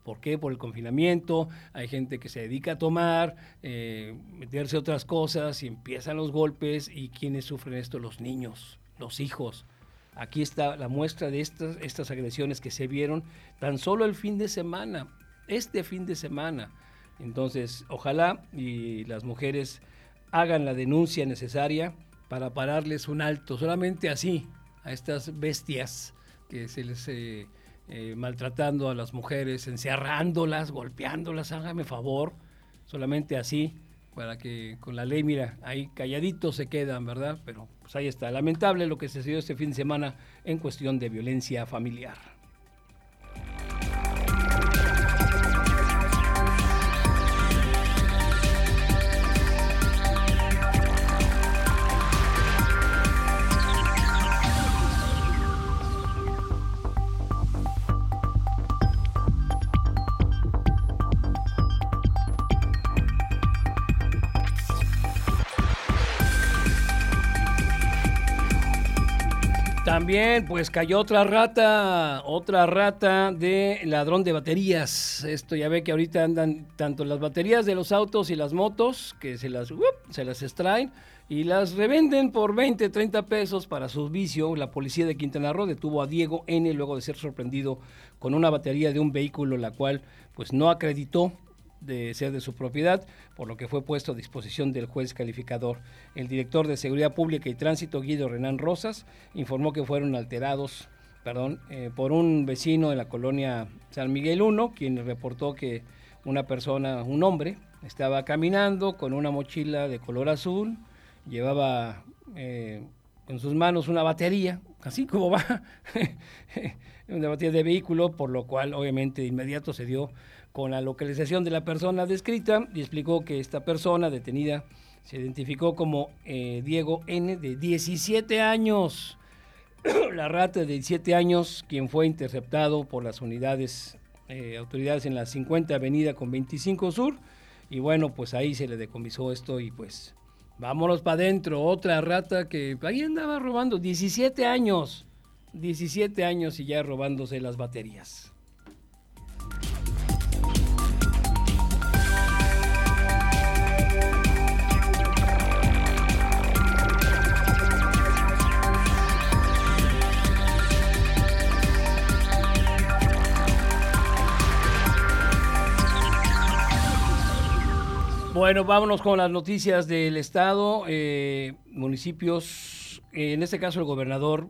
¿Por qué? Por el confinamiento, hay gente que se dedica a tomar, eh, meterse otras cosas y empiezan los golpes y quienes sufren esto, los niños, los hijos. Aquí está la muestra de estas, estas agresiones que se vieron tan solo el fin de semana, este fin de semana. Entonces, ojalá y las mujeres hagan la denuncia necesaria para pararles un alto, solamente así, a estas bestias que se les eh, eh, maltratando a las mujeres, encerrándolas, golpeándolas, hágame favor, solamente así, para que con la ley, mira, ahí calladitos se quedan, ¿verdad? Pero pues ahí está, lamentable lo que se sucedió este fin de semana en cuestión de violencia familiar. También, pues cayó otra rata, otra rata de ladrón de baterías. Esto ya ve que ahorita andan tanto las baterías de los autos y las motos, que se las, se las extraen y las revenden por 20, 30 pesos para su vicio. La policía de Quintana Roo detuvo a Diego N luego de ser sorprendido con una batería de un vehículo, la cual pues no acreditó de ser de su propiedad, por lo que fue puesto a disposición del juez calificador. El director de Seguridad Pública y Tránsito, Guido Renán Rosas, informó que fueron alterados perdón, eh, por un vecino de la colonia San Miguel 1, quien reportó que una persona, un hombre, estaba caminando con una mochila de color azul, llevaba eh, en sus manos una batería, así como va, una batería de vehículo, por lo cual obviamente de inmediato se dio con la localización de la persona descrita y explicó que esta persona detenida se identificó como eh, Diego N de 17 años. la rata de 17 años, quien fue interceptado por las unidades, eh, autoridades en la 50 Avenida con 25 Sur. Y bueno, pues ahí se le decomisó esto y pues vámonos para adentro. Otra rata que ahí andaba robando 17 años. 17 años y ya robándose las baterías. Bueno, vámonos con las noticias del Estado. Eh, municipios, en este caso el gobernador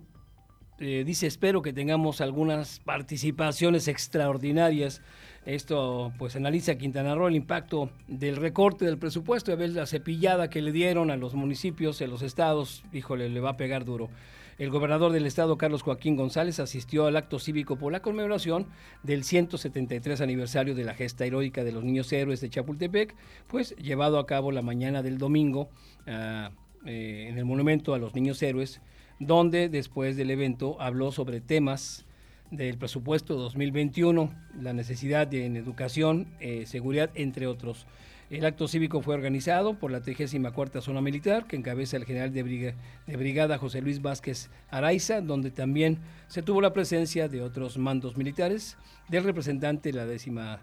eh, dice, espero que tengamos algunas participaciones extraordinarias. Esto pues analiza Quintana Roo el impacto del recorte del presupuesto, a ver la cepillada que le dieron a los municipios, en los estados, híjole, le va a pegar duro. El gobernador del estado, Carlos Joaquín González, asistió al acto cívico por la conmemoración del 173 aniversario de la gesta heroica de los niños héroes de Chapultepec, pues llevado a cabo la mañana del domingo ah, eh, en el monumento a los niños héroes, donde después del evento habló sobre temas del presupuesto 2021, la necesidad de en educación, eh, seguridad, entre otros. El acto cívico fue organizado por la 34 Zona Militar, que encabeza el general de, brigada José Luis Vázquez Araiza, donde también se tuvo la presencia de otros mandos militares, del representante de la décima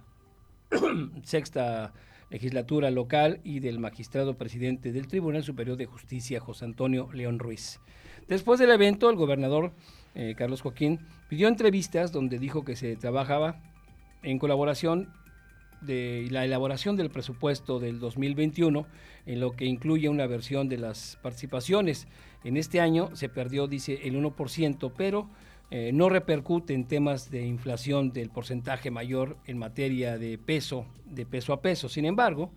sexta legislatura local y del magistrado presidente del Tribunal Superior de Justicia, José Antonio León Ruiz. Después del evento, el gobernador eh, Carlos Joaquín pidió entrevistas donde dijo que se trabajaba en colaboración de la elaboración del presupuesto del 2021, en lo que incluye una versión de las participaciones. En este año se perdió, dice, el 1%, pero eh, no repercute en temas de inflación del porcentaje mayor en materia de peso, de peso a peso. Sin embargo,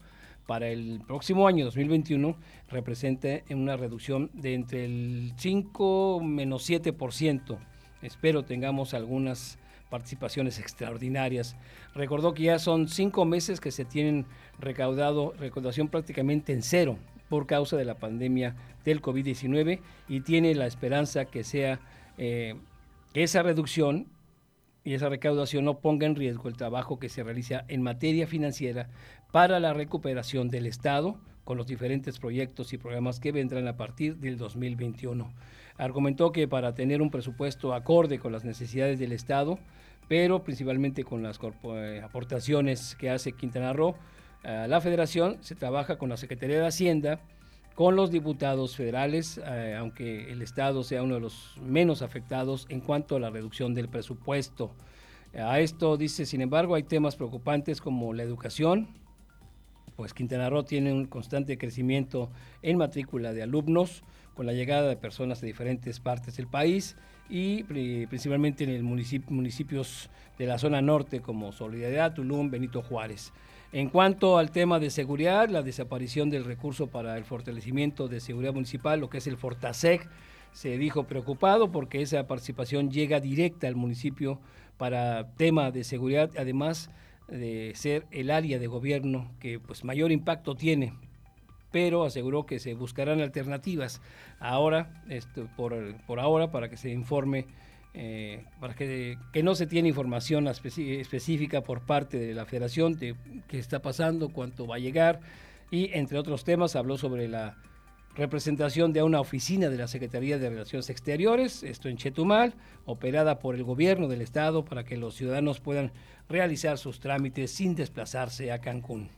para el próximo año 2021 representa una reducción de entre el 5 menos 7%. Espero tengamos algunas participaciones extraordinarias. Recordó que ya son cinco meses que se tienen recaudado, recaudación prácticamente en cero por causa de la pandemia del COVID-19 y tiene la esperanza que sea eh, esa reducción y esa recaudación no ponga en riesgo el trabajo que se realiza en materia financiera para la recuperación del Estado con los diferentes proyectos y programas que vendrán a partir del 2021. Argumentó que para tener un presupuesto acorde con las necesidades del Estado, pero principalmente con las eh, aportaciones que hace Quintana Roo. a la federación se trabaja con la Secretaría de Hacienda, con los diputados federales, eh, aunque el Estado sea uno de los menos afectados en cuanto a la reducción del presupuesto. A esto dice, sin embargo, hay temas preocupantes como la educación, pues Quintana Roo tiene un constante crecimiento en matrícula de alumnos, con la llegada de personas de diferentes partes del país y principalmente en el municipios de la zona norte como Solidaridad, Tulum, Benito Juárez. En cuanto al tema de seguridad, la desaparición del recurso para el fortalecimiento de seguridad municipal, lo que es el Fortasec, se dijo preocupado porque esa participación llega directa al municipio para tema de seguridad, además de ser el área de gobierno que pues mayor impacto tiene pero aseguró que se buscarán alternativas ahora, por, por ahora, para que se informe, eh, para que, que, no se tiene información específica por parte de la federación de qué está pasando, cuánto va a llegar, y entre otros temas habló sobre la representación de una oficina de la Secretaría de Relaciones Exteriores, esto en Chetumal, operada por el gobierno del estado para que los ciudadanos puedan realizar sus trámites sin desplazarse a Cancún.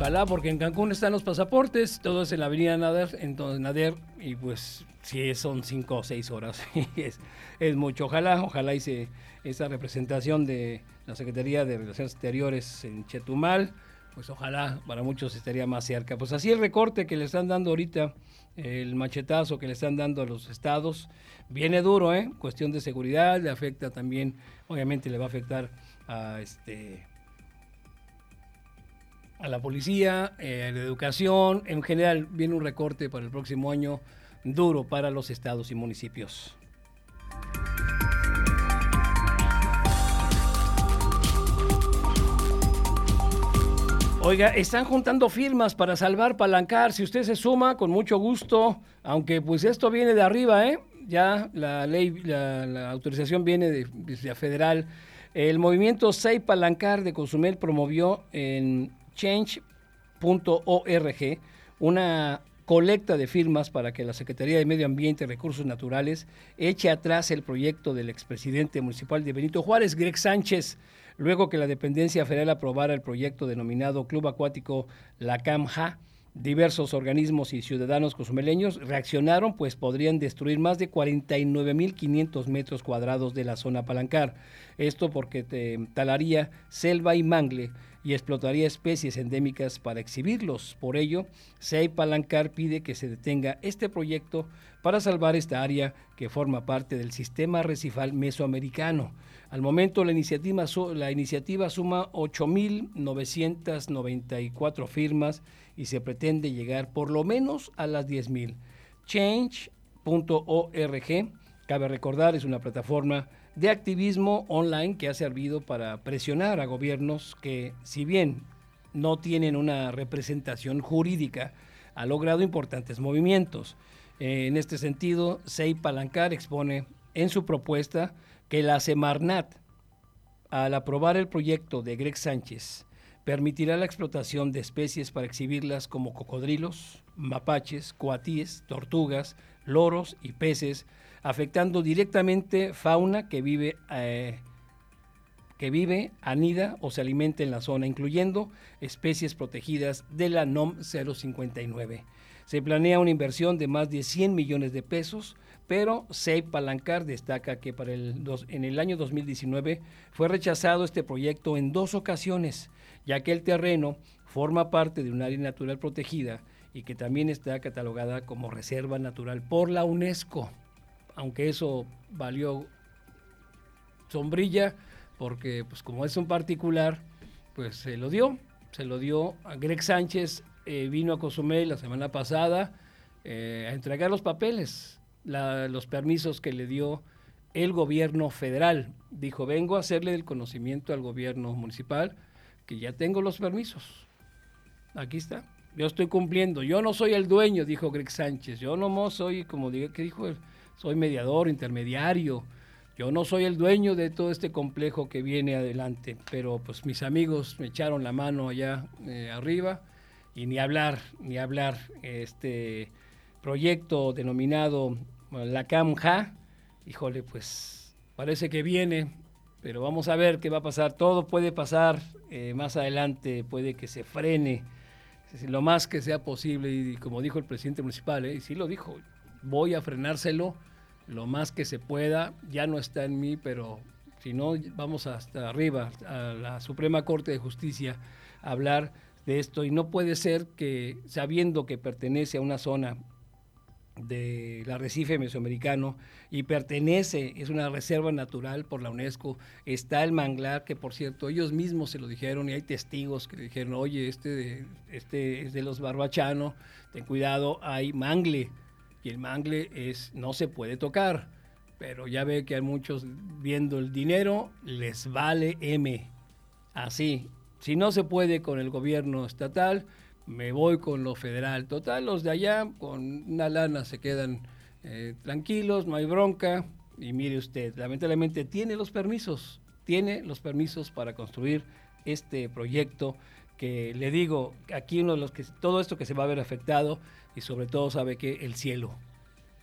Ojalá, porque en Cancún están los pasaportes, todo es en la avenida Nader, entonces Nader, y pues si son cinco o seis horas, es, es mucho. Ojalá, ojalá hice esa representación de la Secretaría de Relaciones Exteriores en Chetumal, pues ojalá para muchos estaría más cerca. Pues así el recorte que le están dando ahorita, el machetazo que le están dando a los estados, viene duro, ¿eh? Cuestión de seguridad, le afecta también, obviamente le va a afectar a este a la policía, eh, a la educación, en general viene un recorte para el próximo año duro para los estados y municipios. Oiga, están juntando firmas para salvar Palancar. Si usted se suma, con mucho gusto, aunque pues esto viene de arriba, ¿eh? Ya la ley, la, autorización viene de, de, federal. El movimiento 6 Palancar de Consumel promovió en change.org una colecta de firmas para que la Secretaría de Medio Ambiente y Recursos Naturales eche atrás el proyecto del expresidente municipal de Benito Juárez, Greg Sánchez, luego que la dependencia federal aprobara el proyecto denominado Club Acuático La Camja. Diversos organismos y ciudadanos cozumeleños reaccionaron, pues podrían destruir más de 49.500 metros cuadrados de la zona palancar. Esto porque te talaría selva y mangle y explotaría especies endémicas para exhibirlos. Por ello, SEI Palancar pide que se detenga este proyecto para salvar esta área que forma parte del sistema recifal mesoamericano. Al momento la iniciativa, la iniciativa suma 8.994 firmas y se pretende llegar por lo menos a las 10.000. Change.org, cabe recordar, es una plataforma de activismo online que ha servido para presionar a gobiernos que, si bien no tienen una representación jurídica, ha logrado importantes movimientos. En este sentido, Sei Palancar expone en su propuesta que la Semarnat, al aprobar el proyecto de Greg Sánchez, permitirá la explotación de especies para exhibirlas como cocodrilos, mapaches, coatíes, tortugas, loros y peces afectando directamente fauna que vive, eh, que vive, anida o se alimenta en la zona, incluyendo especies protegidas de la NOM 059. Se planea una inversión de más de 100 millones de pesos, pero Sey Palancar destaca que para el en el año 2019 fue rechazado este proyecto en dos ocasiones, ya que el terreno forma parte de un área natural protegida y que también está catalogada como reserva natural por la UNESCO aunque eso valió sombrilla, porque pues como es un particular, pues se lo dio, se lo dio a Greg Sánchez, eh, vino a Cozumel la semana pasada eh, a entregar los papeles, los permisos que le dio el gobierno federal. Dijo, vengo a hacerle el conocimiento al gobierno municipal que ya tengo los permisos. Aquí está. Yo estoy cumpliendo. Yo no soy el dueño, dijo Greg Sánchez. Yo no soy, como digo, ¿qué dijo él? Soy mediador, intermediario. Yo no soy el dueño de todo este complejo que viene adelante, pero pues mis amigos me echaron la mano allá eh, arriba y ni hablar, ni hablar. Este proyecto denominado La Camja, híjole, pues parece que viene, pero vamos a ver qué va a pasar. Todo puede pasar eh, más adelante, puede que se frene lo más que sea posible y como dijo el presidente municipal, eh, y sí lo dijo, voy a frenárselo lo más que se pueda. Ya no está en mí, pero si no, vamos hasta arriba, a la Suprema Corte de Justicia, a hablar de esto. Y no puede ser que, sabiendo que pertenece a una zona del arrecife mesoamericano y pertenece, es una reserva natural por la UNESCO, está el manglar, que por cierto ellos mismos se lo dijeron y hay testigos que dijeron, oye, este, este es de los barbachanos, ten cuidado, hay mangle, y el mangle es no se puede tocar, pero ya ve que hay muchos viendo el dinero, les vale M. Así, si no se puede con el gobierno estatal, me voy con lo federal. Total, los de allá con una lana se quedan eh, tranquilos, no hay bronca. Y mire usted, lamentablemente tiene los permisos, tiene los permisos para construir este proyecto que le digo, aquí uno de los que todo esto que se va a ver afectado y sobre todo sabe que el cielo,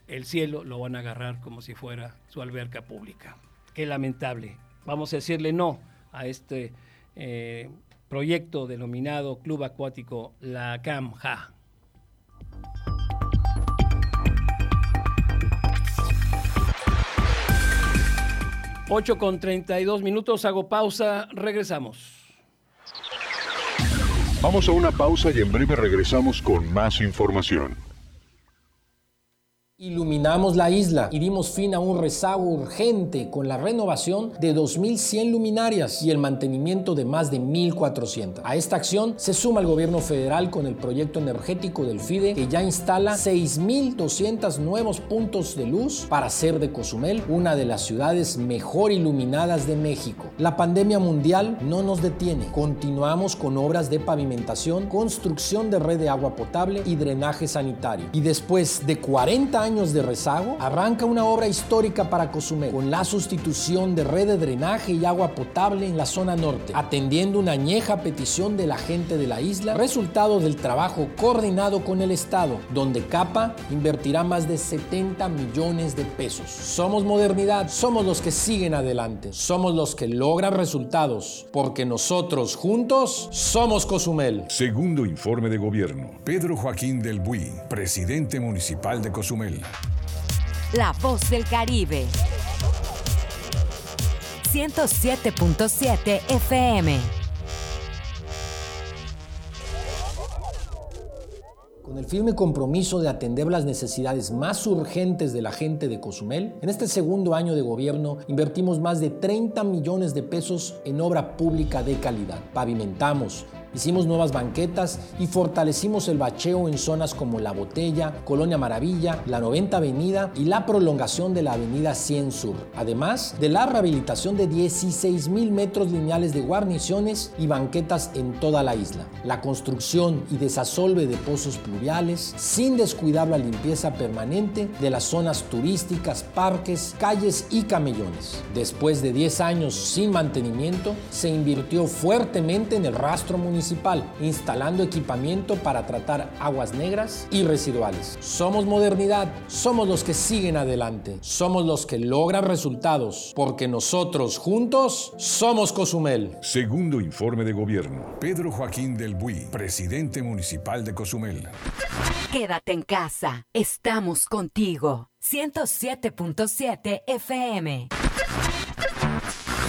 el cielo lo van a agarrar como si fuera su alberca pública. Qué lamentable. Vamos a decirle no a este eh, proyecto denominado Club Acuático La Camja. 8 con 32 minutos, hago pausa, regresamos. Vamos a una pausa y en breve regresamos con más información. Iluminamos la isla y dimos fin a un rezago urgente con la renovación de 2.100 luminarias y el mantenimiento de más de 1.400. A esta acción se suma el gobierno federal con el proyecto energético del FIDE que ya instala 6.200 nuevos puntos de luz para hacer de Cozumel una de las ciudades mejor iluminadas de México. La pandemia mundial no nos detiene. Continuamos con obras de pavimentación, construcción de red de agua potable y drenaje sanitario. Y después de 40 años de rezago, arranca una obra histórica para Cozumel, con la sustitución de red de drenaje y agua potable en la zona norte, atendiendo una añeja petición de la gente de la isla, resultado del trabajo coordinado con el Estado, donde CAPA invertirá más de 70 millones de pesos. Somos modernidad, somos los que siguen adelante, somos los que logran resultados, porque nosotros juntos somos Cozumel. Segundo informe de gobierno. Pedro Joaquín del Buy, presidente municipal de Cozumel. La voz del Caribe. 107.7 FM. Con el firme compromiso de atender las necesidades más urgentes de la gente de Cozumel, en este segundo año de gobierno invertimos más de 30 millones de pesos en obra pública de calidad. Pavimentamos, Hicimos nuevas banquetas y fortalecimos el bacheo en zonas como La Botella, Colonia Maravilla, la 90 Avenida y la prolongación de la Avenida 100 Sur. Además de la rehabilitación de 16 mil metros lineales de guarniciones y banquetas en toda la isla. La construcción y desasolve de pozos pluviales sin descuidar la limpieza permanente de las zonas turísticas, parques, calles y camellones. Después de 10 años sin mantenimiento, se invirtió fuertemente en el rastro municipal instalando equipamiento para tratar aguas negras y residuales. Somos modernidad, somos los que siguen adelante, somos los que logran resultados, porque nosotros juntos somos Cozumel. Segundo informe de gobierno. Pedro Joaquín del Buy, presidente municipal de Cozumel. Quédate en casa, estamos contigo. 107.7 FM.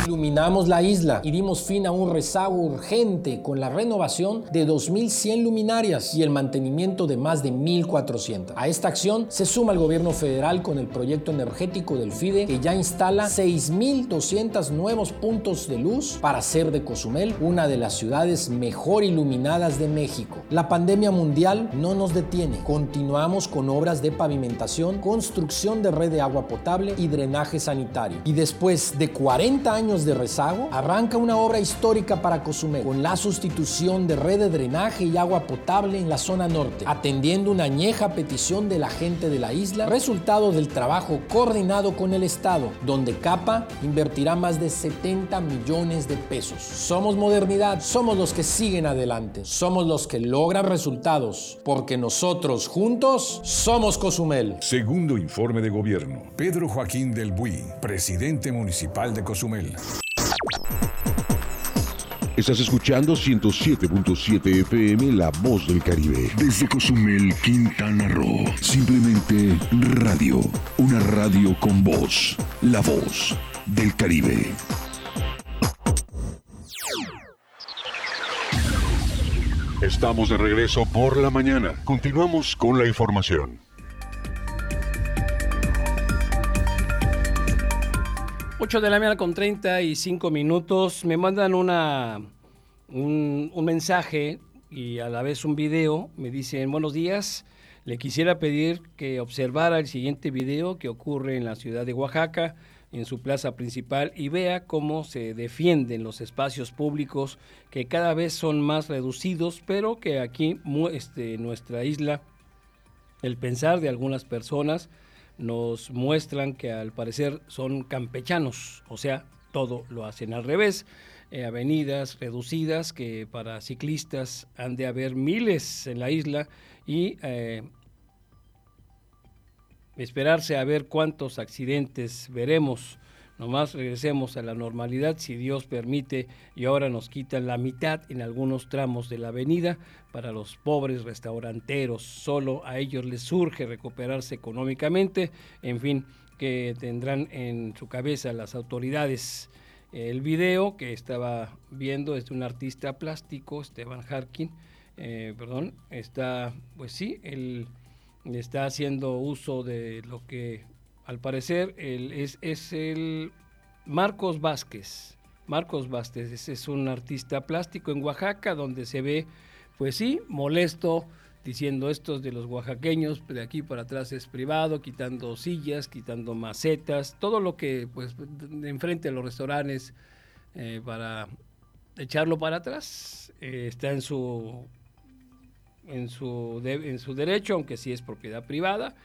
Iluminamos la isla y dimos fin a un rezago urgente con la renovación de 2.100 luminarias y el mantenimiento de más de 1.400. A esta acción se suma el gobierno federal con el proyecto energético del FIDE que ya instala 6.200 nuevos puntos de luz para hacer de Cozumel una de las ciudades mejor iluminadas de México. La pandemia mundial no nos detiene. Continuamos con obras de pavimentación, construcción de red de agua potable y drenaje sanitario. Y después de 40 años de rezago, arranca una obra histórica para Cozumel, con la sustitución de red de drenaje y agua potable en la zona norte, atendiendo una añeja petición de la gente de la isla, resultado del trabajo coordinado con el Estado, donde CAPA invertirá más de 70 millones de pesos. Somos modernidad, somos los que siguen adelante, somos los que logran resultados, porque nosotros juntos somos Cozumel. Segundo informe de gobierno. Pedro Joaquín del Buy, presidente municipal de Cozumel. Estás escuchando 107.7 FM La Voz del Caribe. Desde Cozumel, Quintana Roo. Simplemente radio. Una radio con voz. La Voz del Caribe. Estamos de regreso por la mañana. Continuamos con la información. 8 de la mañana con 35 minutos. Me mandan una, un, mensaje y a la vez un video. Me dicen, buenos días. Le quisiera pedir que observara el siguiente video que ocurre en la ciudad de Oaxaca, en su plaza principal, y vea cómo se defienden los espacios públicos que cada vez son más reducidos, pero que aquí, este, nuestra isla, el pensar de algunas personas, nos muestran que al parecer son campechanos, o sea, todo lo hacen al revés. eh, avenidas reducidas que para ciclistas han de haber miles en la isla y eh, esperarse a ver cuántos accidentes veremos. Nomás regresemos a la normalidad si Dios permite y ahora nos quitan la mitad en algunos tramos de la avenida para los pobres restauranteros. Solo a ellos les surge recuperarse económicamente. En fin, que tendrán en su cabeza las autoridades. El video que estaba viendo es de un artista plástico, Esteban Harkin, eh, perdón, está, pues sí, él está haciendo uso de lo que al parecer es, es, el Marcos Vázquez. Marcos Vázquez es un artista plástico en Oaxaca donde se ve, pues sí, molesto diciendo estos de los oaxaqueños, de aquí para atrás es privado, quitando sillas, quitando macetas, todo lo que pues enfrente a los restaurantes eh, para echarlo para atrás, eh, está en su en su en su derecho, aunque sí es propiedad privada,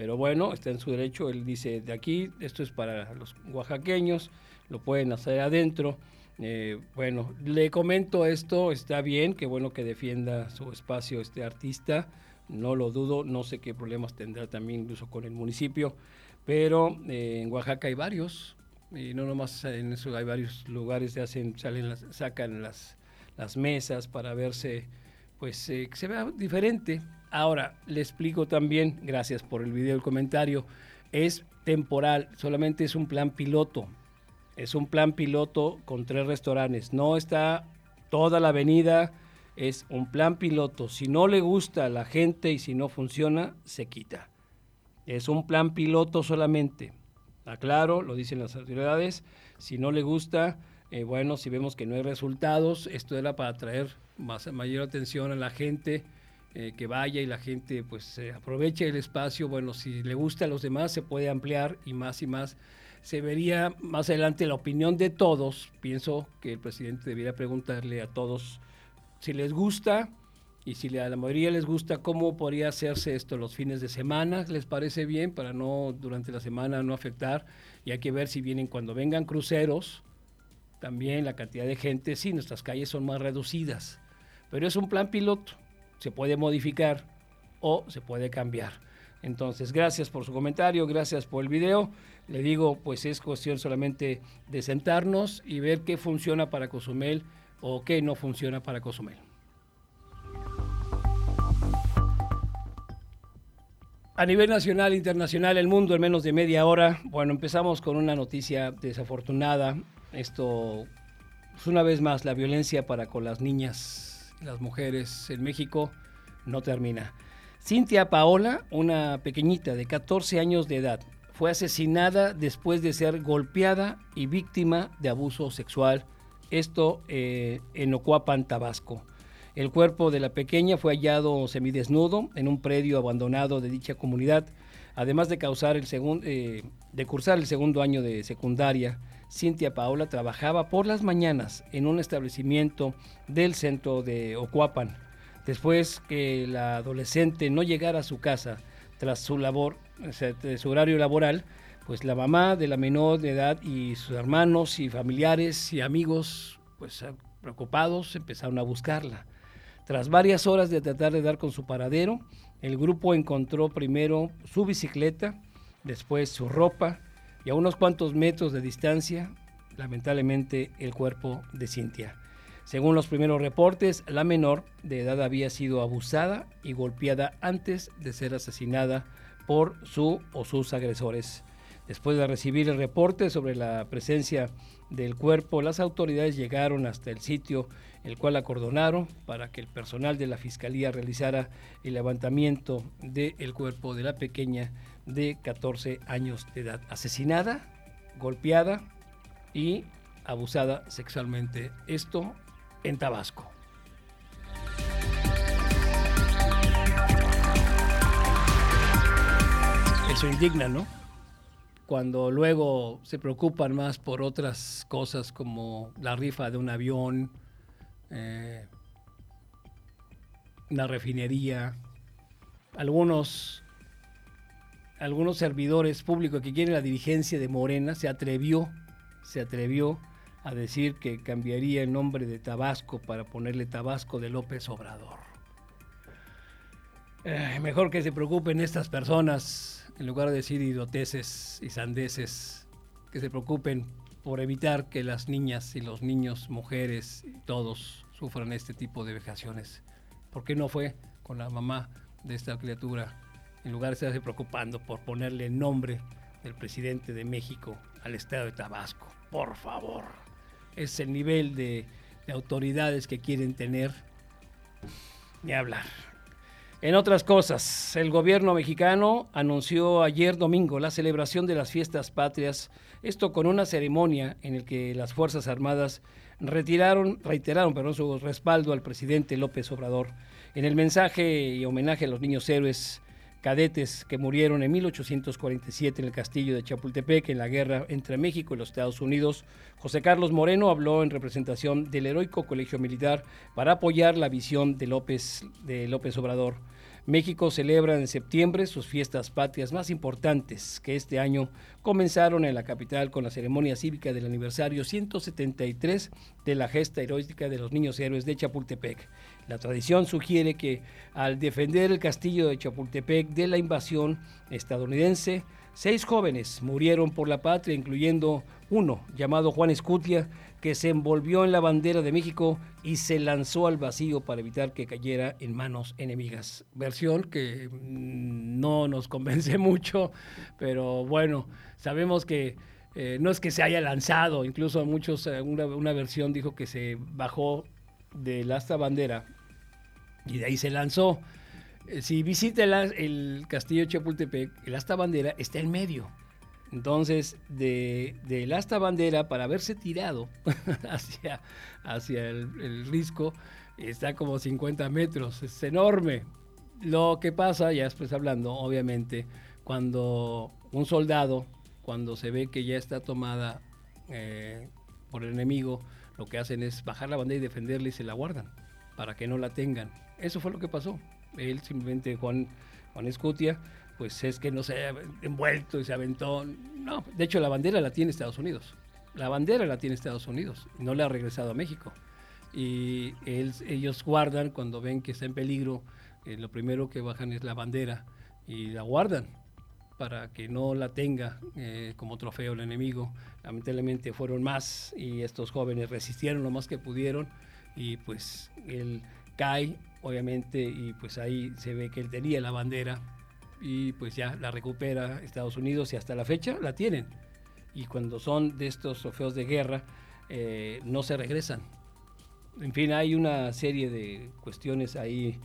pero bueno, está en su derecho, él dice de aquí, esto es para los oaxaqueños, lo pueden hacer adentro. Eh, bueno, le comento esto, está bien, qué bueno que defienda su espacio este artista, no lo dudo, no sé qué problemas tendrá también incluso con el municipio, pero eh, en Oaxaca hay varios, y no nomás en eso hay varios lugares que hacen, salen sacan las, las mesas para verse, pues eh, que se vea diferente. Ahora, le explico también, gracias por el video, el comentario, es temporal, solamente es un plan piloto es un plan piloto con tres restaurantes. No está toda la avenida, es un plan piloto. Si no le gusta a la gente y si no funciona, se quita. Es un plan piloto solamente. Aclaro, lo dicen las autoridades. Si no le gusta, eh, bueno, si vemos que no hay resultados, esto era para atraer más, mayor atención a la gente. Eh, que vaya y la gente pues aproveche el espacio. Bueno, si le gusta a los demás se puede ampliar y más y más se vería más adelante la opinión de todos. Pienso que el presidente debería preguntarle a todos si les gusta y si a la mayoría les gusta cómo podría hacerse esto los fines de semana. ¿Les parece bien para no durante la semana no afectar? Y hay que ver si vienen cuando vengan cruceros. También la cantidad de gente, sí, nuestras calles son más reducidas. Pero es un plan piloto. Se puede modificar o se puede cambiar. Entonces, gracias por su comentario, gracias por el video. Le digo, pues es cuestión solamente de sentarnos y ver qué funciona para Cozumel o qué no funciona para Cozumel. A nivel nacional, internacional, el mundo en menos de media hora. Bueno, empezamos con una noticia desafortunada. Esto es una vez más la violencia para con las niñas, las mujeres en México no termina. Cintia Paola, una pequeñita de 14 años de edad, fue asesinada después de ser golpeada y víctima de abuso sexual, esto eh, en Ocuapan, Tabasco. El cuerpo de la pequeña fue hallado semidesnudo en un predio abandonado de dicha comunidad, además de, causar el eh, de cursar el segundo año de secundaria. Cintia Paola trabajaba por las mañanas en un establecimiento del centro de Ocuapan después que la adolescente no llegara a su casa tras su labor, su horario laboral, pues la mamá de la menor de edad y sus hermanos y familiares y amigos, pues ah, preocupados, empezaron a buscarla. Tras varias horas de tratar de dar con su paradero, el grupo encontró primero su bicicleta, después su ropa a unos cuantos metros de distancia, lamentablemente, el cuerpo de Cintia. Según los primeros reportes, la menor de edad había sido abusada y golpeada antes de ser asesinada por su o sus agresores. Después de recibir el reporte sobre la presencia del cuerpo, las autoridades llegaron hasta el sitio, el cual acordonaron para que el personal de la fiscalía realizara el levantamiento del cuerpo de la pequeña de 14 años de edad, asesinada, golpeada y abusada sexualmente. Esto en Tabasco. Eso indigna, ¿no? Cuando luego se preocupan más por otras cosas como la rifa de un avión, eh, una refinería, algunos, algunos servidores públicos que quieren la dirigencia de Morena se atrevió, se atrevió a decir que cambiaría el nombre de Tabasco para ponerle Tabasco de López Obrador. Eh, mejor que se preocupen estas personas, en lugar de decir idioteces y sandeces, que se preocupen por evitar que las niñas y los niños, mujeres, todos sufran este tipo de vejaciones. ¿Por qué no fue con la mamá de esta criatura? En lugar de estarse preocupando por ponerle nombre del presidente de México al estado de Tabasco. Por favor. Es el nivel de, de autoridades que quieren tener. Ni hablar. En otras cosas, el gobierno mexicano anunció ayer domingo la celebración de las fiestas patrias, esto con una ceremonia en la que las Fuerzas Armadas retiraron, reiteraron perdón, su respaldo al presidente López Obrador. En el mensaje y homenaje a los niños héroes cadetes que murieron en 1847 en el castillo de Chapultepec en la guerra entre México y los Estados Unidos, José Carlos Moreno habló en representación del heroico Colegio Militar para apoyar la visión de López, de López Obrador. México celebra en septiembre sus fiestas patrias más importantes, que este año comenzaron en la capital con la ceremonia cívica del aniversario 173 de la gesta heroica de los niños héroes de Chapultepec. La tradición sugiere que al defender el castillo de Chapultepec de la invasión estadounidense, seis jóvenes murieron por la patria, incluyendo uno llamado Juan Escutia, que se envolvió en la bandera de México y se lanzó al vacío para evitar que cayera en manos enemigas. Versión que mm, no nos convence mucho, pero bueno, sabemos que eh, no es que se haya lanzado, incluso muchos, eh, una, una versión dijo que se bajó del asta bandera y de ahí se lanzó. Eh, si visita el, castillo de Chapultepec, el asta bandera está en medio. Entonces, de, del asta bandera, para haberse tirado hacia, hacia el, el, risco, está como 50 metros, es enorme. Lo que pasa, ya después hablando, obviamente, cuando un soldado, cuando se ve que ya está tomada eh, por el enemigo, lo que hacen es bajar la bandera y defenderla y se la guardan para que no la tengan. Eso fue lo que pasó. Él simplemente, Juan, Juan Escutia, pues es que no se haya envuelto y se aventó. No, de hecho la bandera la tiene Estados Unidos. La bandera la tiene Estados Unidos, no la ha regresado a México. Y ellos guardan cuando ven que está en peligro, eh, lo primero que bajan es la bandera y la guardan para que no la tenga eh, como trofeo el enemigo. Lamentablemente fueron más y estos jóvenes resistieron lo más que pudieron y pues él cae, obviamente, y pues ahí se ve que él tenía la bandera y pues ya la recupera Estados Unidos y hasta la fecha la tienen. Y cuando son de estos trofeos de guerra, eh, no se regresan. En fin, hay una serie de cuestiones ahí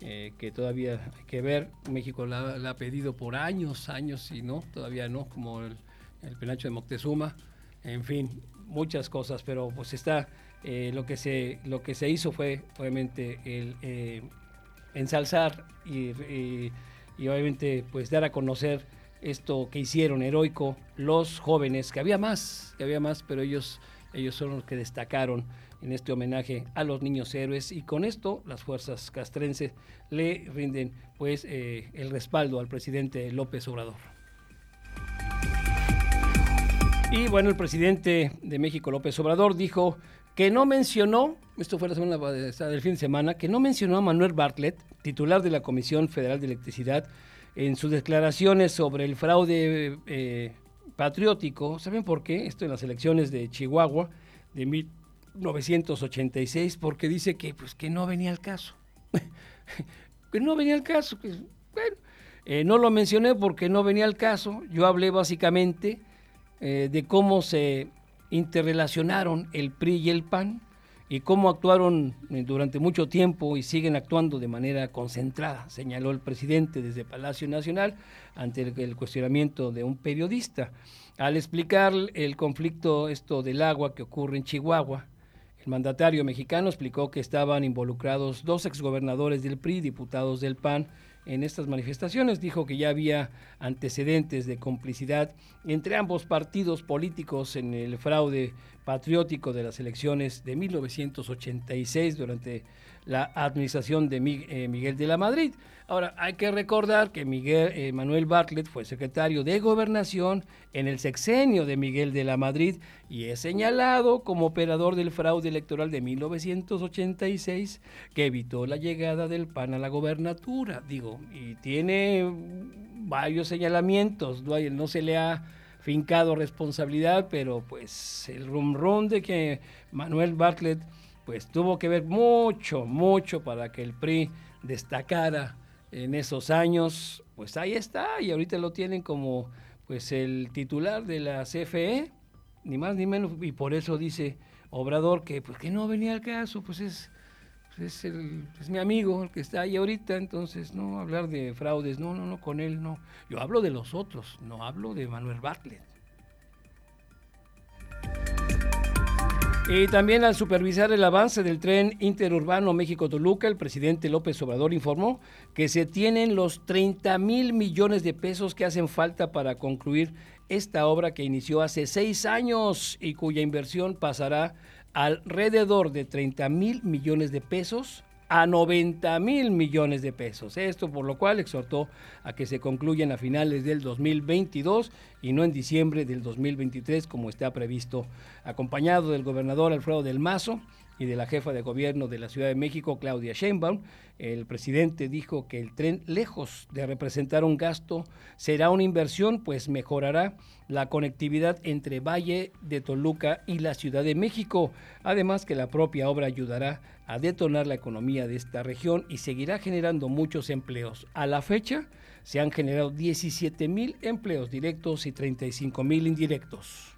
eh, que todavía hay que ver. México la, la, ha pedido por años, años y no, todavía no, como el, el penacho de Moctezuma. En fin, muchas cosas, pero pues está, eh, lo, que se, lo que se hizo fue obviamente eh, ensalzar y, y y obviamente pues dar a conocer esto que hicieron heroico los jóvenes, que había más, que había más, pero ellos, ellos son los que destacaron en este homenaje a los niños héroes y con esto las fuerzas castrenses le rinden pues eh, el respaldo al presidente López Obrador. Y bueno, el presidente de México, López Obrador, dijo que no mencionó, esto fue la semana del fin de semana, que no mencionó a Manuel Bartlett, titular de la Comisión Federal de Electricidad, en sus declaraciones sobre el fraude eh, patriótico. ¿Saben por qué? Esto en las elecciones de Chihuahua de 1986, porque dice que, pues, que no venía al caso. que no venía al caso. Que, bueno, eh, no lo mencioné porque no venía al caso. Yo hablé básicamente eh, de cómo se interrelacionaron el PRI y el PAN y cómo actuaron eh, durante mucho tiempo y siguen actuando de manera concentrada, señaló el presidente desde Palacio Nacional ante el, cuestionamiento de un periodista. Al explicar el conflicto esto del agua que ocurre en Chihuahua, el mandatario mexicano explicó que estaban involucrados dos exgobernadores del PRI, diputados del PAN, en estas manifestaciones. Dijo que ya había antecedentes de complicidad entre ambos partidos políticos en el fraude patriótico de las elecciones de 1986 durante la administración de eh, Miguel de la Madrid. Ahora, hay que recordar que Miguel eh, Manuel Bartlett fue secretario de Gobernación en el sexenio de Miguel de la Madrid y es señalado como operador del fraude electoral de 1986 que evitó la llegada del PAN a la gobernatura. Digo, y tiene varios señalamientos, no, se le ha fincado responsabilidad, pero pues el rum de que Manuel Bartlett pues tuvo que ver mucho, mucho para que el PRI destacara en esos años, pues ahí está, y ahorita lo tienen como pues el titular de la CFE, ni más ni menos, y por eso dice Obrador que pues que no venía al caso, pues es, pues, es, es mi amigo el que está ahí ahorita, entonces no hablar de fraudes, no, no, no, con él no. Yo hablo de los otros, no hablo de Manuel Bartlett. Y también al supervisar el avance del tren interurbano México-Toluca, el presidente López Obrador informó que se tienen los 30 mil millones de pesos que hacen falta para concluir esta obra que inició hace seis años y cuya inversión pasará alrededor de 30 mil millones de pesos a 90 mil millones de pesos. Esto por lo cual exhortó a que se concluyan a finales del 2022 y no en diciembre del 2023 como está previsto, acompañado del gobernador Alfredo del Mazo y de la jefa de gobierno de la Ciudad de México, Claudia Sheinbaum. El presidente dijo que el tren, lejos de representar un gasto, será una inversión, pues mejorará la conectividad entre Valle de Toluca y la Ciudad de México. Además que la propia obra ayudará a detonar la economía de esta región y seguirá generando muchos empleos. A la fecha se han generado 17 mil empleos directos y 35 mil indirectos.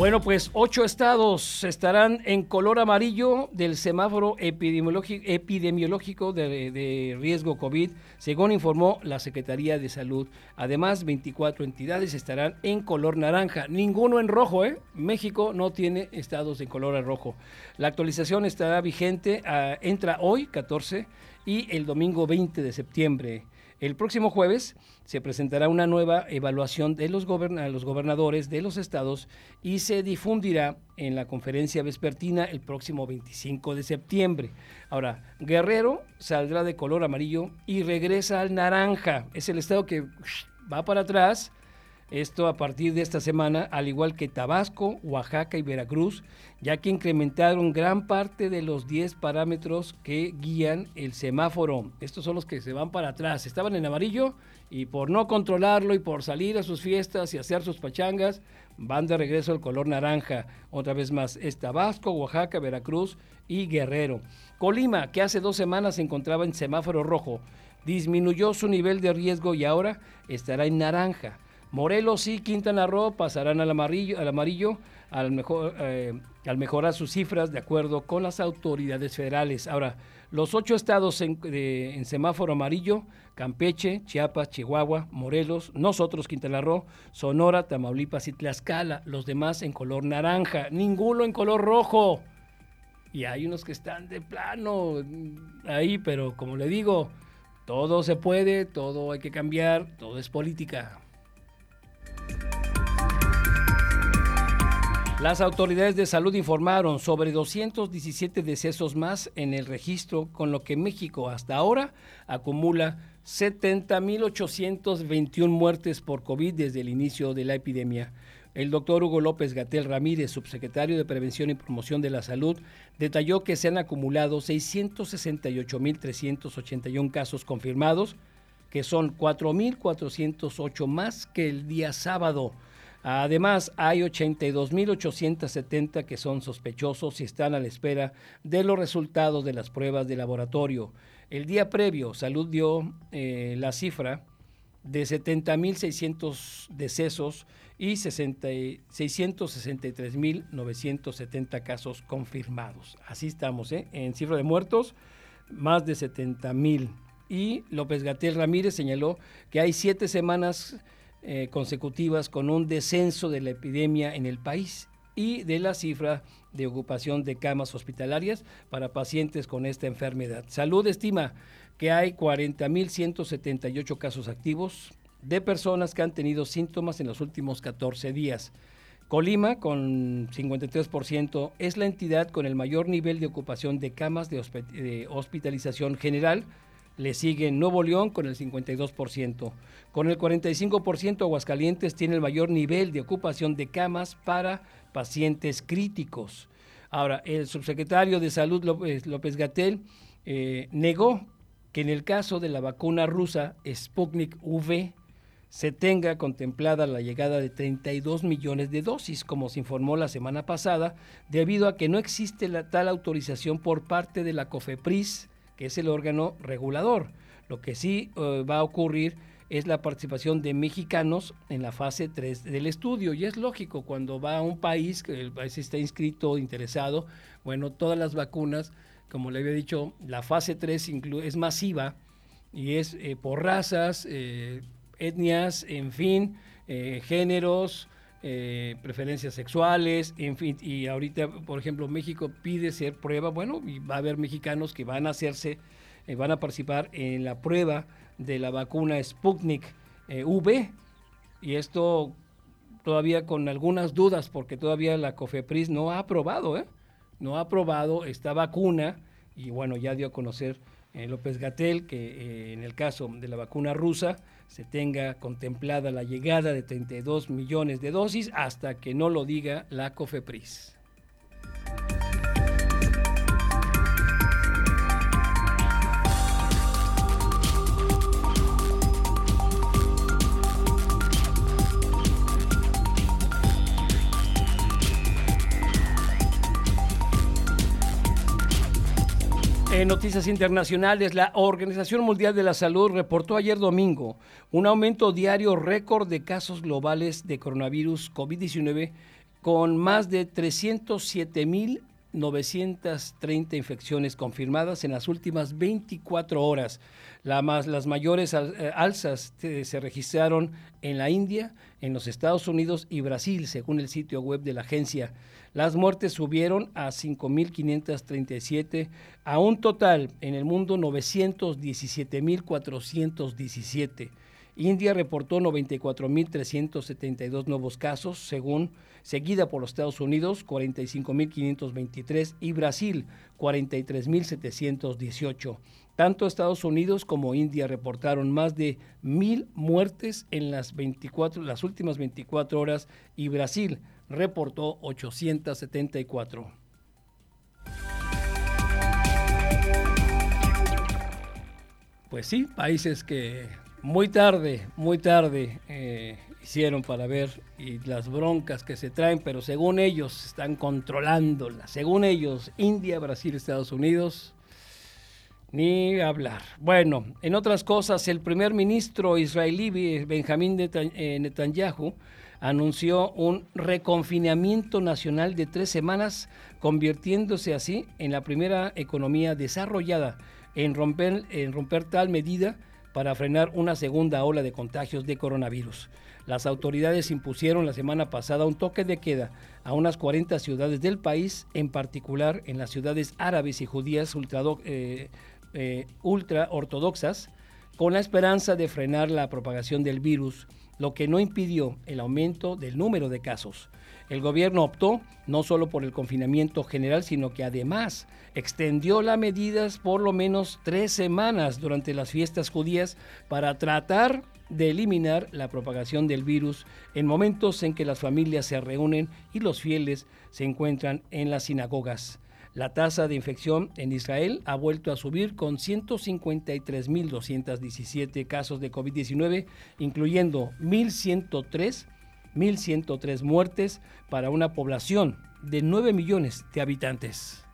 Bueno, pues ocho estados estarán en color amarillo del semáforo epidemiológico, de, riesgo COVID, según informó la Secretaría de Salud. Además, 24 entidades estarán en color naranja, ninguno en rojo, ¿eh? México no tiene estados en color rojo. La actualización estará vigente, ah, entra hoy, 14, y el domingo 20 de septiembre. El próximo jueves se presentará una nueva evaluación de los, gobernadores de los estados y se difundirá en la conferencia vespertina el próximo 25 de septiembre. Ahora, Guerrero saldrá de color amarillo y regresa al naranja. Es el estado que va para atrás esto a partir de esta semana, al igual que Tabasco, Oaxaca y Veracruz, ya que incrementaron gran parte de los 10 parámetros que guían el semáforo. Estos son los que se van para atrás. Estaban en amarillo y por no controlarlo y por salir a sus fiestas y hacer sus pachangas, van de regreso al color naranja. Otra vez más, es Tabasco, Oaxaca, Veracruz y Guerrero. Colima, que hace dos semanas se encontraba en semáforo rojo, disminuyó su nivel de riesgo y ahora estará en naranja. Morelos y Quintana Roo pasarán al amarillo, al, amarillo, al, mejor, eh, al mejorar sus cifras de acuerdo con las autoridades federales. Ahora, los ocho estados en, semáforo amarillo, Campeche, Chiapas, Chihuahua, Morelos, nosotros Quintana Roo, Sonora, Tamaulipas y Tlaxcala, los demás en color naranja, ninguno en color rojo. Y hay unos que están de plano ahí, pero como le digo, todo se puede, todo hay que cambiar, todo es política. Las autoridades de salud informaron sobre 217 decesos más en el registro, con lo que México hasta ahora acumula 70.821 muertes por COVID desde el inicio de la epidemia. El doctor Hugo López Gatel Ramírez, subsecretario de Prevención y Promoción de la Salud, detalló que se han acumulado 668.381 casos confirmados, que son 4.408 más que el día sábado. Además, hay 82.870 que son sospechosos y están a la espera de los resultados de las pruebas de laboratorio. El día previo, Salud dio eh, la cifra de 70.600 decesos y 663.970 casos confirmados. Así estamos, ¿eh? en cifra de muertos, más de 70.000. Y López Gatel Ramírez señaló que hay siete semanas eh, consecutivas con un descenso de la epidemia en el país y de la cifra de ocupación de camas hospitalarias para pacientes con esta enfermedad. Salud estima que hay 40.178 casos activos de personas que han tenido síntomas en los últimos 14 días. Colima, con 53%, es la entidad con el mayor nivel de ocupación de camas de, hospitalización general. Le sigue Nuevo León con el 52%. Con el 45%, Aguascalientes tiene el mayor nivel de ocupación de camas para pacientes críticos. Ahora, el subsecretario de Salud López, López Gatel eh, negó que en el caso de la vacuna rusa Sputnik V se tenga contemplada la llegada de 32 millones de dosis, como se informó la semana pasada, debido a que no existe la tal autorización por parte de la COFEPRIS, es el órgano regulador. Lo que sí eh, va a ocurrir es la participación de mexicanos en la fase 3 del estudio. Y es lógico, cuando va a un país, que el país está inscrito, interesado, bueno, todas las vacunas, como le había dicho, la fase 3 es masiva y es eh, por razas, eh, etnias, en fin, géneros, eh, preferencias sexuales, en fin, y ahorita, por ejemplo, México pide ser prueba, bueno, y va a haber mexicanos que van a hacerse, eh, van a participar en la prueba de la vacuna Sputnik V, y esto todavía con algunas dudas, porque todavía la COFEPRIS no ha aprobado, no ha aprobado esta vacuna, y bueno, ya dio a conocer López Gatel que en el caso de la vacuna rusa, se tenga contemplada la llegada de 32 millones de dosis hasta que no lo diga la COFEPRIS. En noticias internacionales, la Organización Mundial de la Salud reportó ayer domingo un aumento diario récord de casos globales de coronavirus COVID-19 con más de 307.930 infecciones confirmadas en las últimas 24 horas. las mayores eh, alzas se registraron en la India, en los Estados Unidos y Brasil, según el sitio web de la agencia. Las muertes subieron a 5.537, a un total en el mundo 917.417. India reportó 94.372 nuevos casos, según seguida por los Estados Unidos 45.523 y Brasil 43.718. Tanto Estados Unidos como India reportaron más de mil muertes en las, 24, las últimas 24 horas y Brasil reportó 874. Pues sí, países que muy tarde, muy tarde eh, hicieron para ver y las broncas que se traen, pero según ellos están controlándolas. Según ellos, India, Brasil, Estados Unidos, ni hablar. Bueno, en otras cosas, el primer ministro israelí Benjamín eh, Netanyahu anunció un reconfinamiento nacional de tres semanas, convirtiéndose así en la primera economía desarrollada en romper, en romper tal medida para frenar una segunda ola de contagios de coronavirus. Las autoridades impusieron la semana pasada un toque de queda a unas 40 ciudades del país, en particular en las ciudades árabes y judías ultra, eh, eh, ultra ortodoxas, con la esperanza de frenar la propagación del virus lo que no impidió el aumento del número de casos. El gobierno optó no solo por el confinamiento general, sino que además extendió las medidas por lo menos tres semanas durante las fiestas judías para tratar de eliminar la propagación del virus en momentos en que las familias se reúnen y los fieles se encuentran en las sinagogas. La tasa de infección en Israel ha vuelto a subir con 153.217 casos de COVID-19, incluyendo 1.103, 1.103 muertes para una población de 9 millones de habitantes.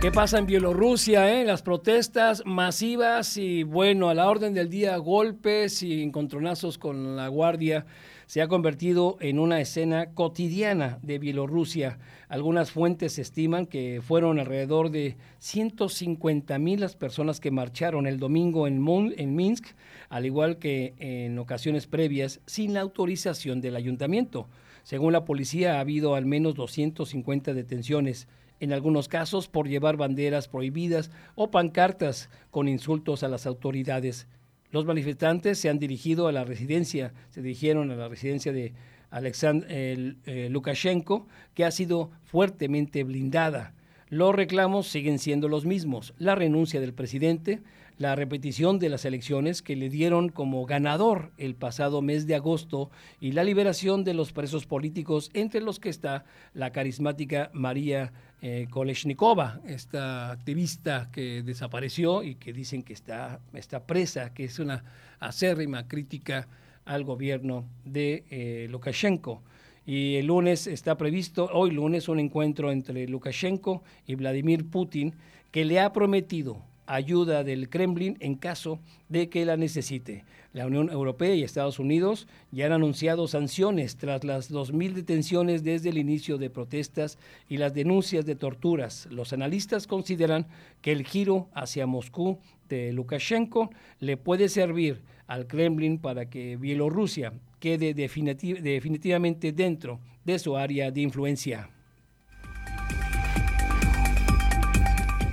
¿Qué pasa en Bielorrusia? Eh? Las protestas masivas y bueno, a la orden del día golpes y encontronazos con la guardia se ha convertido en una escena cotidiana de Bielorrusia. Algunas fuentes estiman que fueron alrededor de 150 mil las personas que marcharon el domingo en, en Minsk, al igual que en ocasiones previas, sin la autorización del ayuntamiento. Según la policía, ha habido al menos 250 detenciones en algunos casos por llevar banderas prohibidas o pancartas con insultos a las autoridades. Los manifestantes se han dirigido a la residencia, se dirigieron a la residencia de Alexander eh, Lukashenko, que ha sido fuertemente blindada. Los reclamos siguen siendo los mismos, la renuncia del presidente, la repetición de las elecciones que le dieron como ganador el pasado mes de agosto y la liberación de los presos políticos, entre los que está la carismática María eh, Koleshnikova, esta activista que desapareció y que dicen que está, está presa, que es una acérrima crítica al gobierno de eh, Lukashenko. Y el lunes está previsto, hoy lunes, un encuentro entre Lukashenko y Vladimir Putin que le ha prometido ayuda del Kremlin en caso de que la necesite. La Unión Europea y Estados Unidos ya han anunciado sanciones tras las 2.000 detenciones desde el inicio de protestas y las denuncias de torturas. Los analistas consideran que el giro hacia Moscú de Lukashenko le puede servir al Kremlin para que Bielorrusia quede definitivamente dentro de su área de influencia.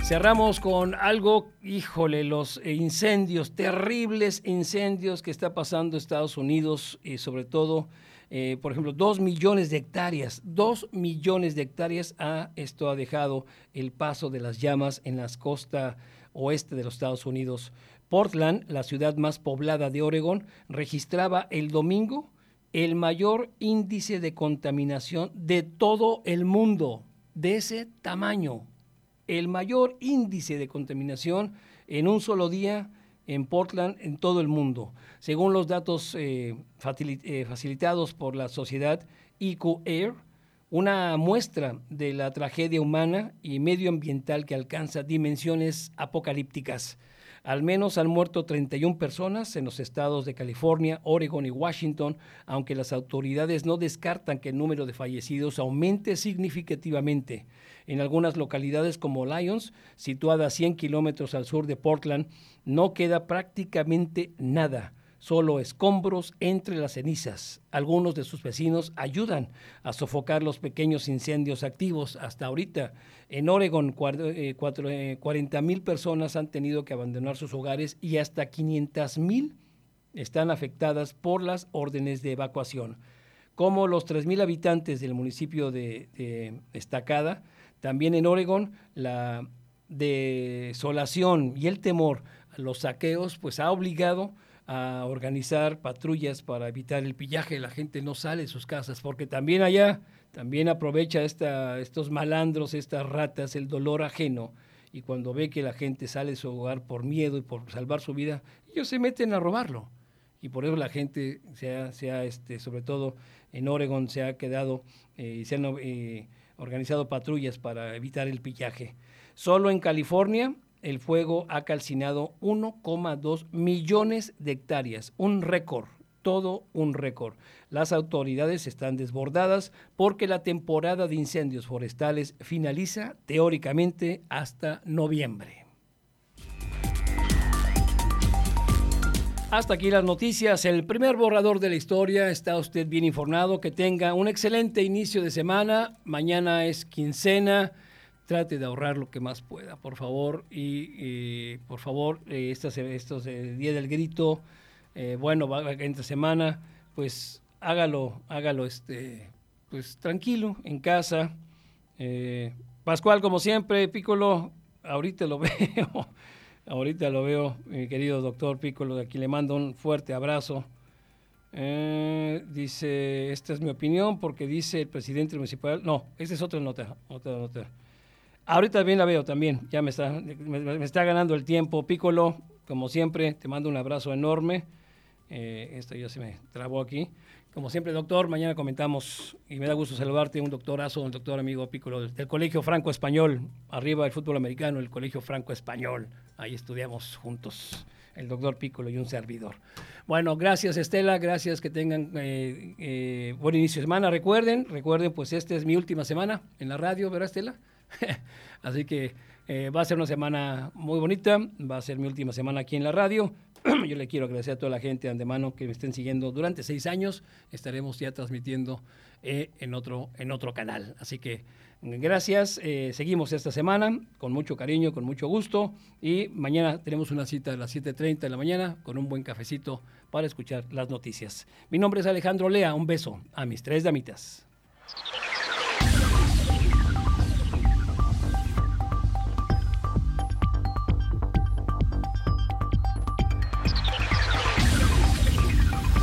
Cerramos con algo, híjole, los incendios, terribles incendios que está pasando Estados Unidos y sobre todo, eh, por ejemplo, dos millones de hectáreas, dos millones de hectáreas ha, esto ha dejado el paso de las llamas en las costas oeste de los Estados Unidos. Portland, la ciudad más poblada de Oregón, registraba el domingo el mayor índice de contaminación de todo el mundo, de ese tamaño, el mayor índice de contaminación en un solo día en Portland en todo el mundo. Según los datos eh, eh, facilitados por la sociedad EcoAir, Air, una muestra de la tragedia humana y medioambiental que alcanza dimensiones apocalípticas. Al menos han muerto 31 personas en los estados de California, Oregon y Washington, aunque las autoridades no descartan que el número de fallecidos aumente significativamente. En algunas localidades como Lyons, situada a 100 kilómetros al sur de Portland, no queda prácticamente nada solo escombros entre las cenizas. Algunos de sus vecinos ayudan a sofocar los pequeños incendios activos. Hasta ahorita, en Oregon, 40 eh, eh, mil personas han tenido que abandonar sus hogares y hasta 500 mil están afectadas por las órdenes de evacuación. Como los 3 mil habitantes del municipio de Estacada, también en Oregon, la desolación y el temor a los saqueos, pues ha obligado organizar patrullas para evitar el pillaje. La gente no sale de sus casas porque también allá, también aprovecha esta, estos malandros, estas ratas, el dolor ajeno. Y cuando ve que la gente sale de su hogar por miedo y por salvar su vida, ellos se meten a robarlo. Y por eso la gente, se ha, este, sobre todo en Oregon, se ha quedado eh, y se han eh, organizado patrullas para evitar el pillaje. Solo en California el fuego ha calcinado 1,2 millones de hectáreas, un récord, todo un récord. Las autoridades están desbordadas porque la temporada de incendios forestales finaliza teóricamente hasta noviembre. Hasta aquí las noticias, el primer borrador de la historia. Está usted bien informado. Que tenga un excelente inicio de semana. Mañana es quincena trate de ahorrar lo que más pueda, por favor. Y, por favor, eh, estos, estos eh, Día del Grito, eh, bueno, va, entre semana, pues hágalo, hágalo este, pues tranquilo, en casa. Eh, Pascual, como siempre, Piccolo, ahorita lo veo, ahorita lo veo, mi querido doctor Piccolo, de aquí le mando un fuerte abrazo. dice, esta es mi opinión porque dice el presidente municipal, no, esta es otra nota, otra nota. Ahorita bien la veo también, ya me está, me, está ganando el tiempo. Piccolo, como siempre, te mando un abrazo enorme Eh, esto ya se me trabó aquí. Como siempre, doctor, mañana comentamos y me da gusto saludarte, un doctorazo, un doctor amigo Piccolo del, Colegio Franco Español, arriba del fútbol americano, el Colegio Franco Español. Ahí estudiamos juntos el doctor Piccolo y un servidor. Bueno, gracias Estela, gracias que tengan eh, eh, buen inicio de semana. Recuerden, recuerden, pues esta es mi última semana en la radio, ¿verdad Estela? Así que eh, va a ser una semana muy bonita, va a ser mi última semana aquí en la radio. Yo le quiero agradecer a toda la gente de antemano que me estén siguiendo durante seis años. Estaremos ya transmitiendo eh, en, otro, en otro canal. Así que gracias. Eh, seguimos esta semana con mucho cariño, con mucho gusto. Y mañana tenemos una cita a las 7.30 de la mañana con un buen cafecito para escuchar las noticias. Mi nombre es Alejandro Lea. Un beso a mis tres damitas.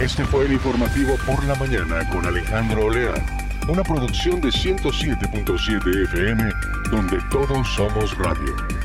Este fue el informativo por la mañana con Alejandro Olea, una producción de 107.7 FM donde todos somos radio.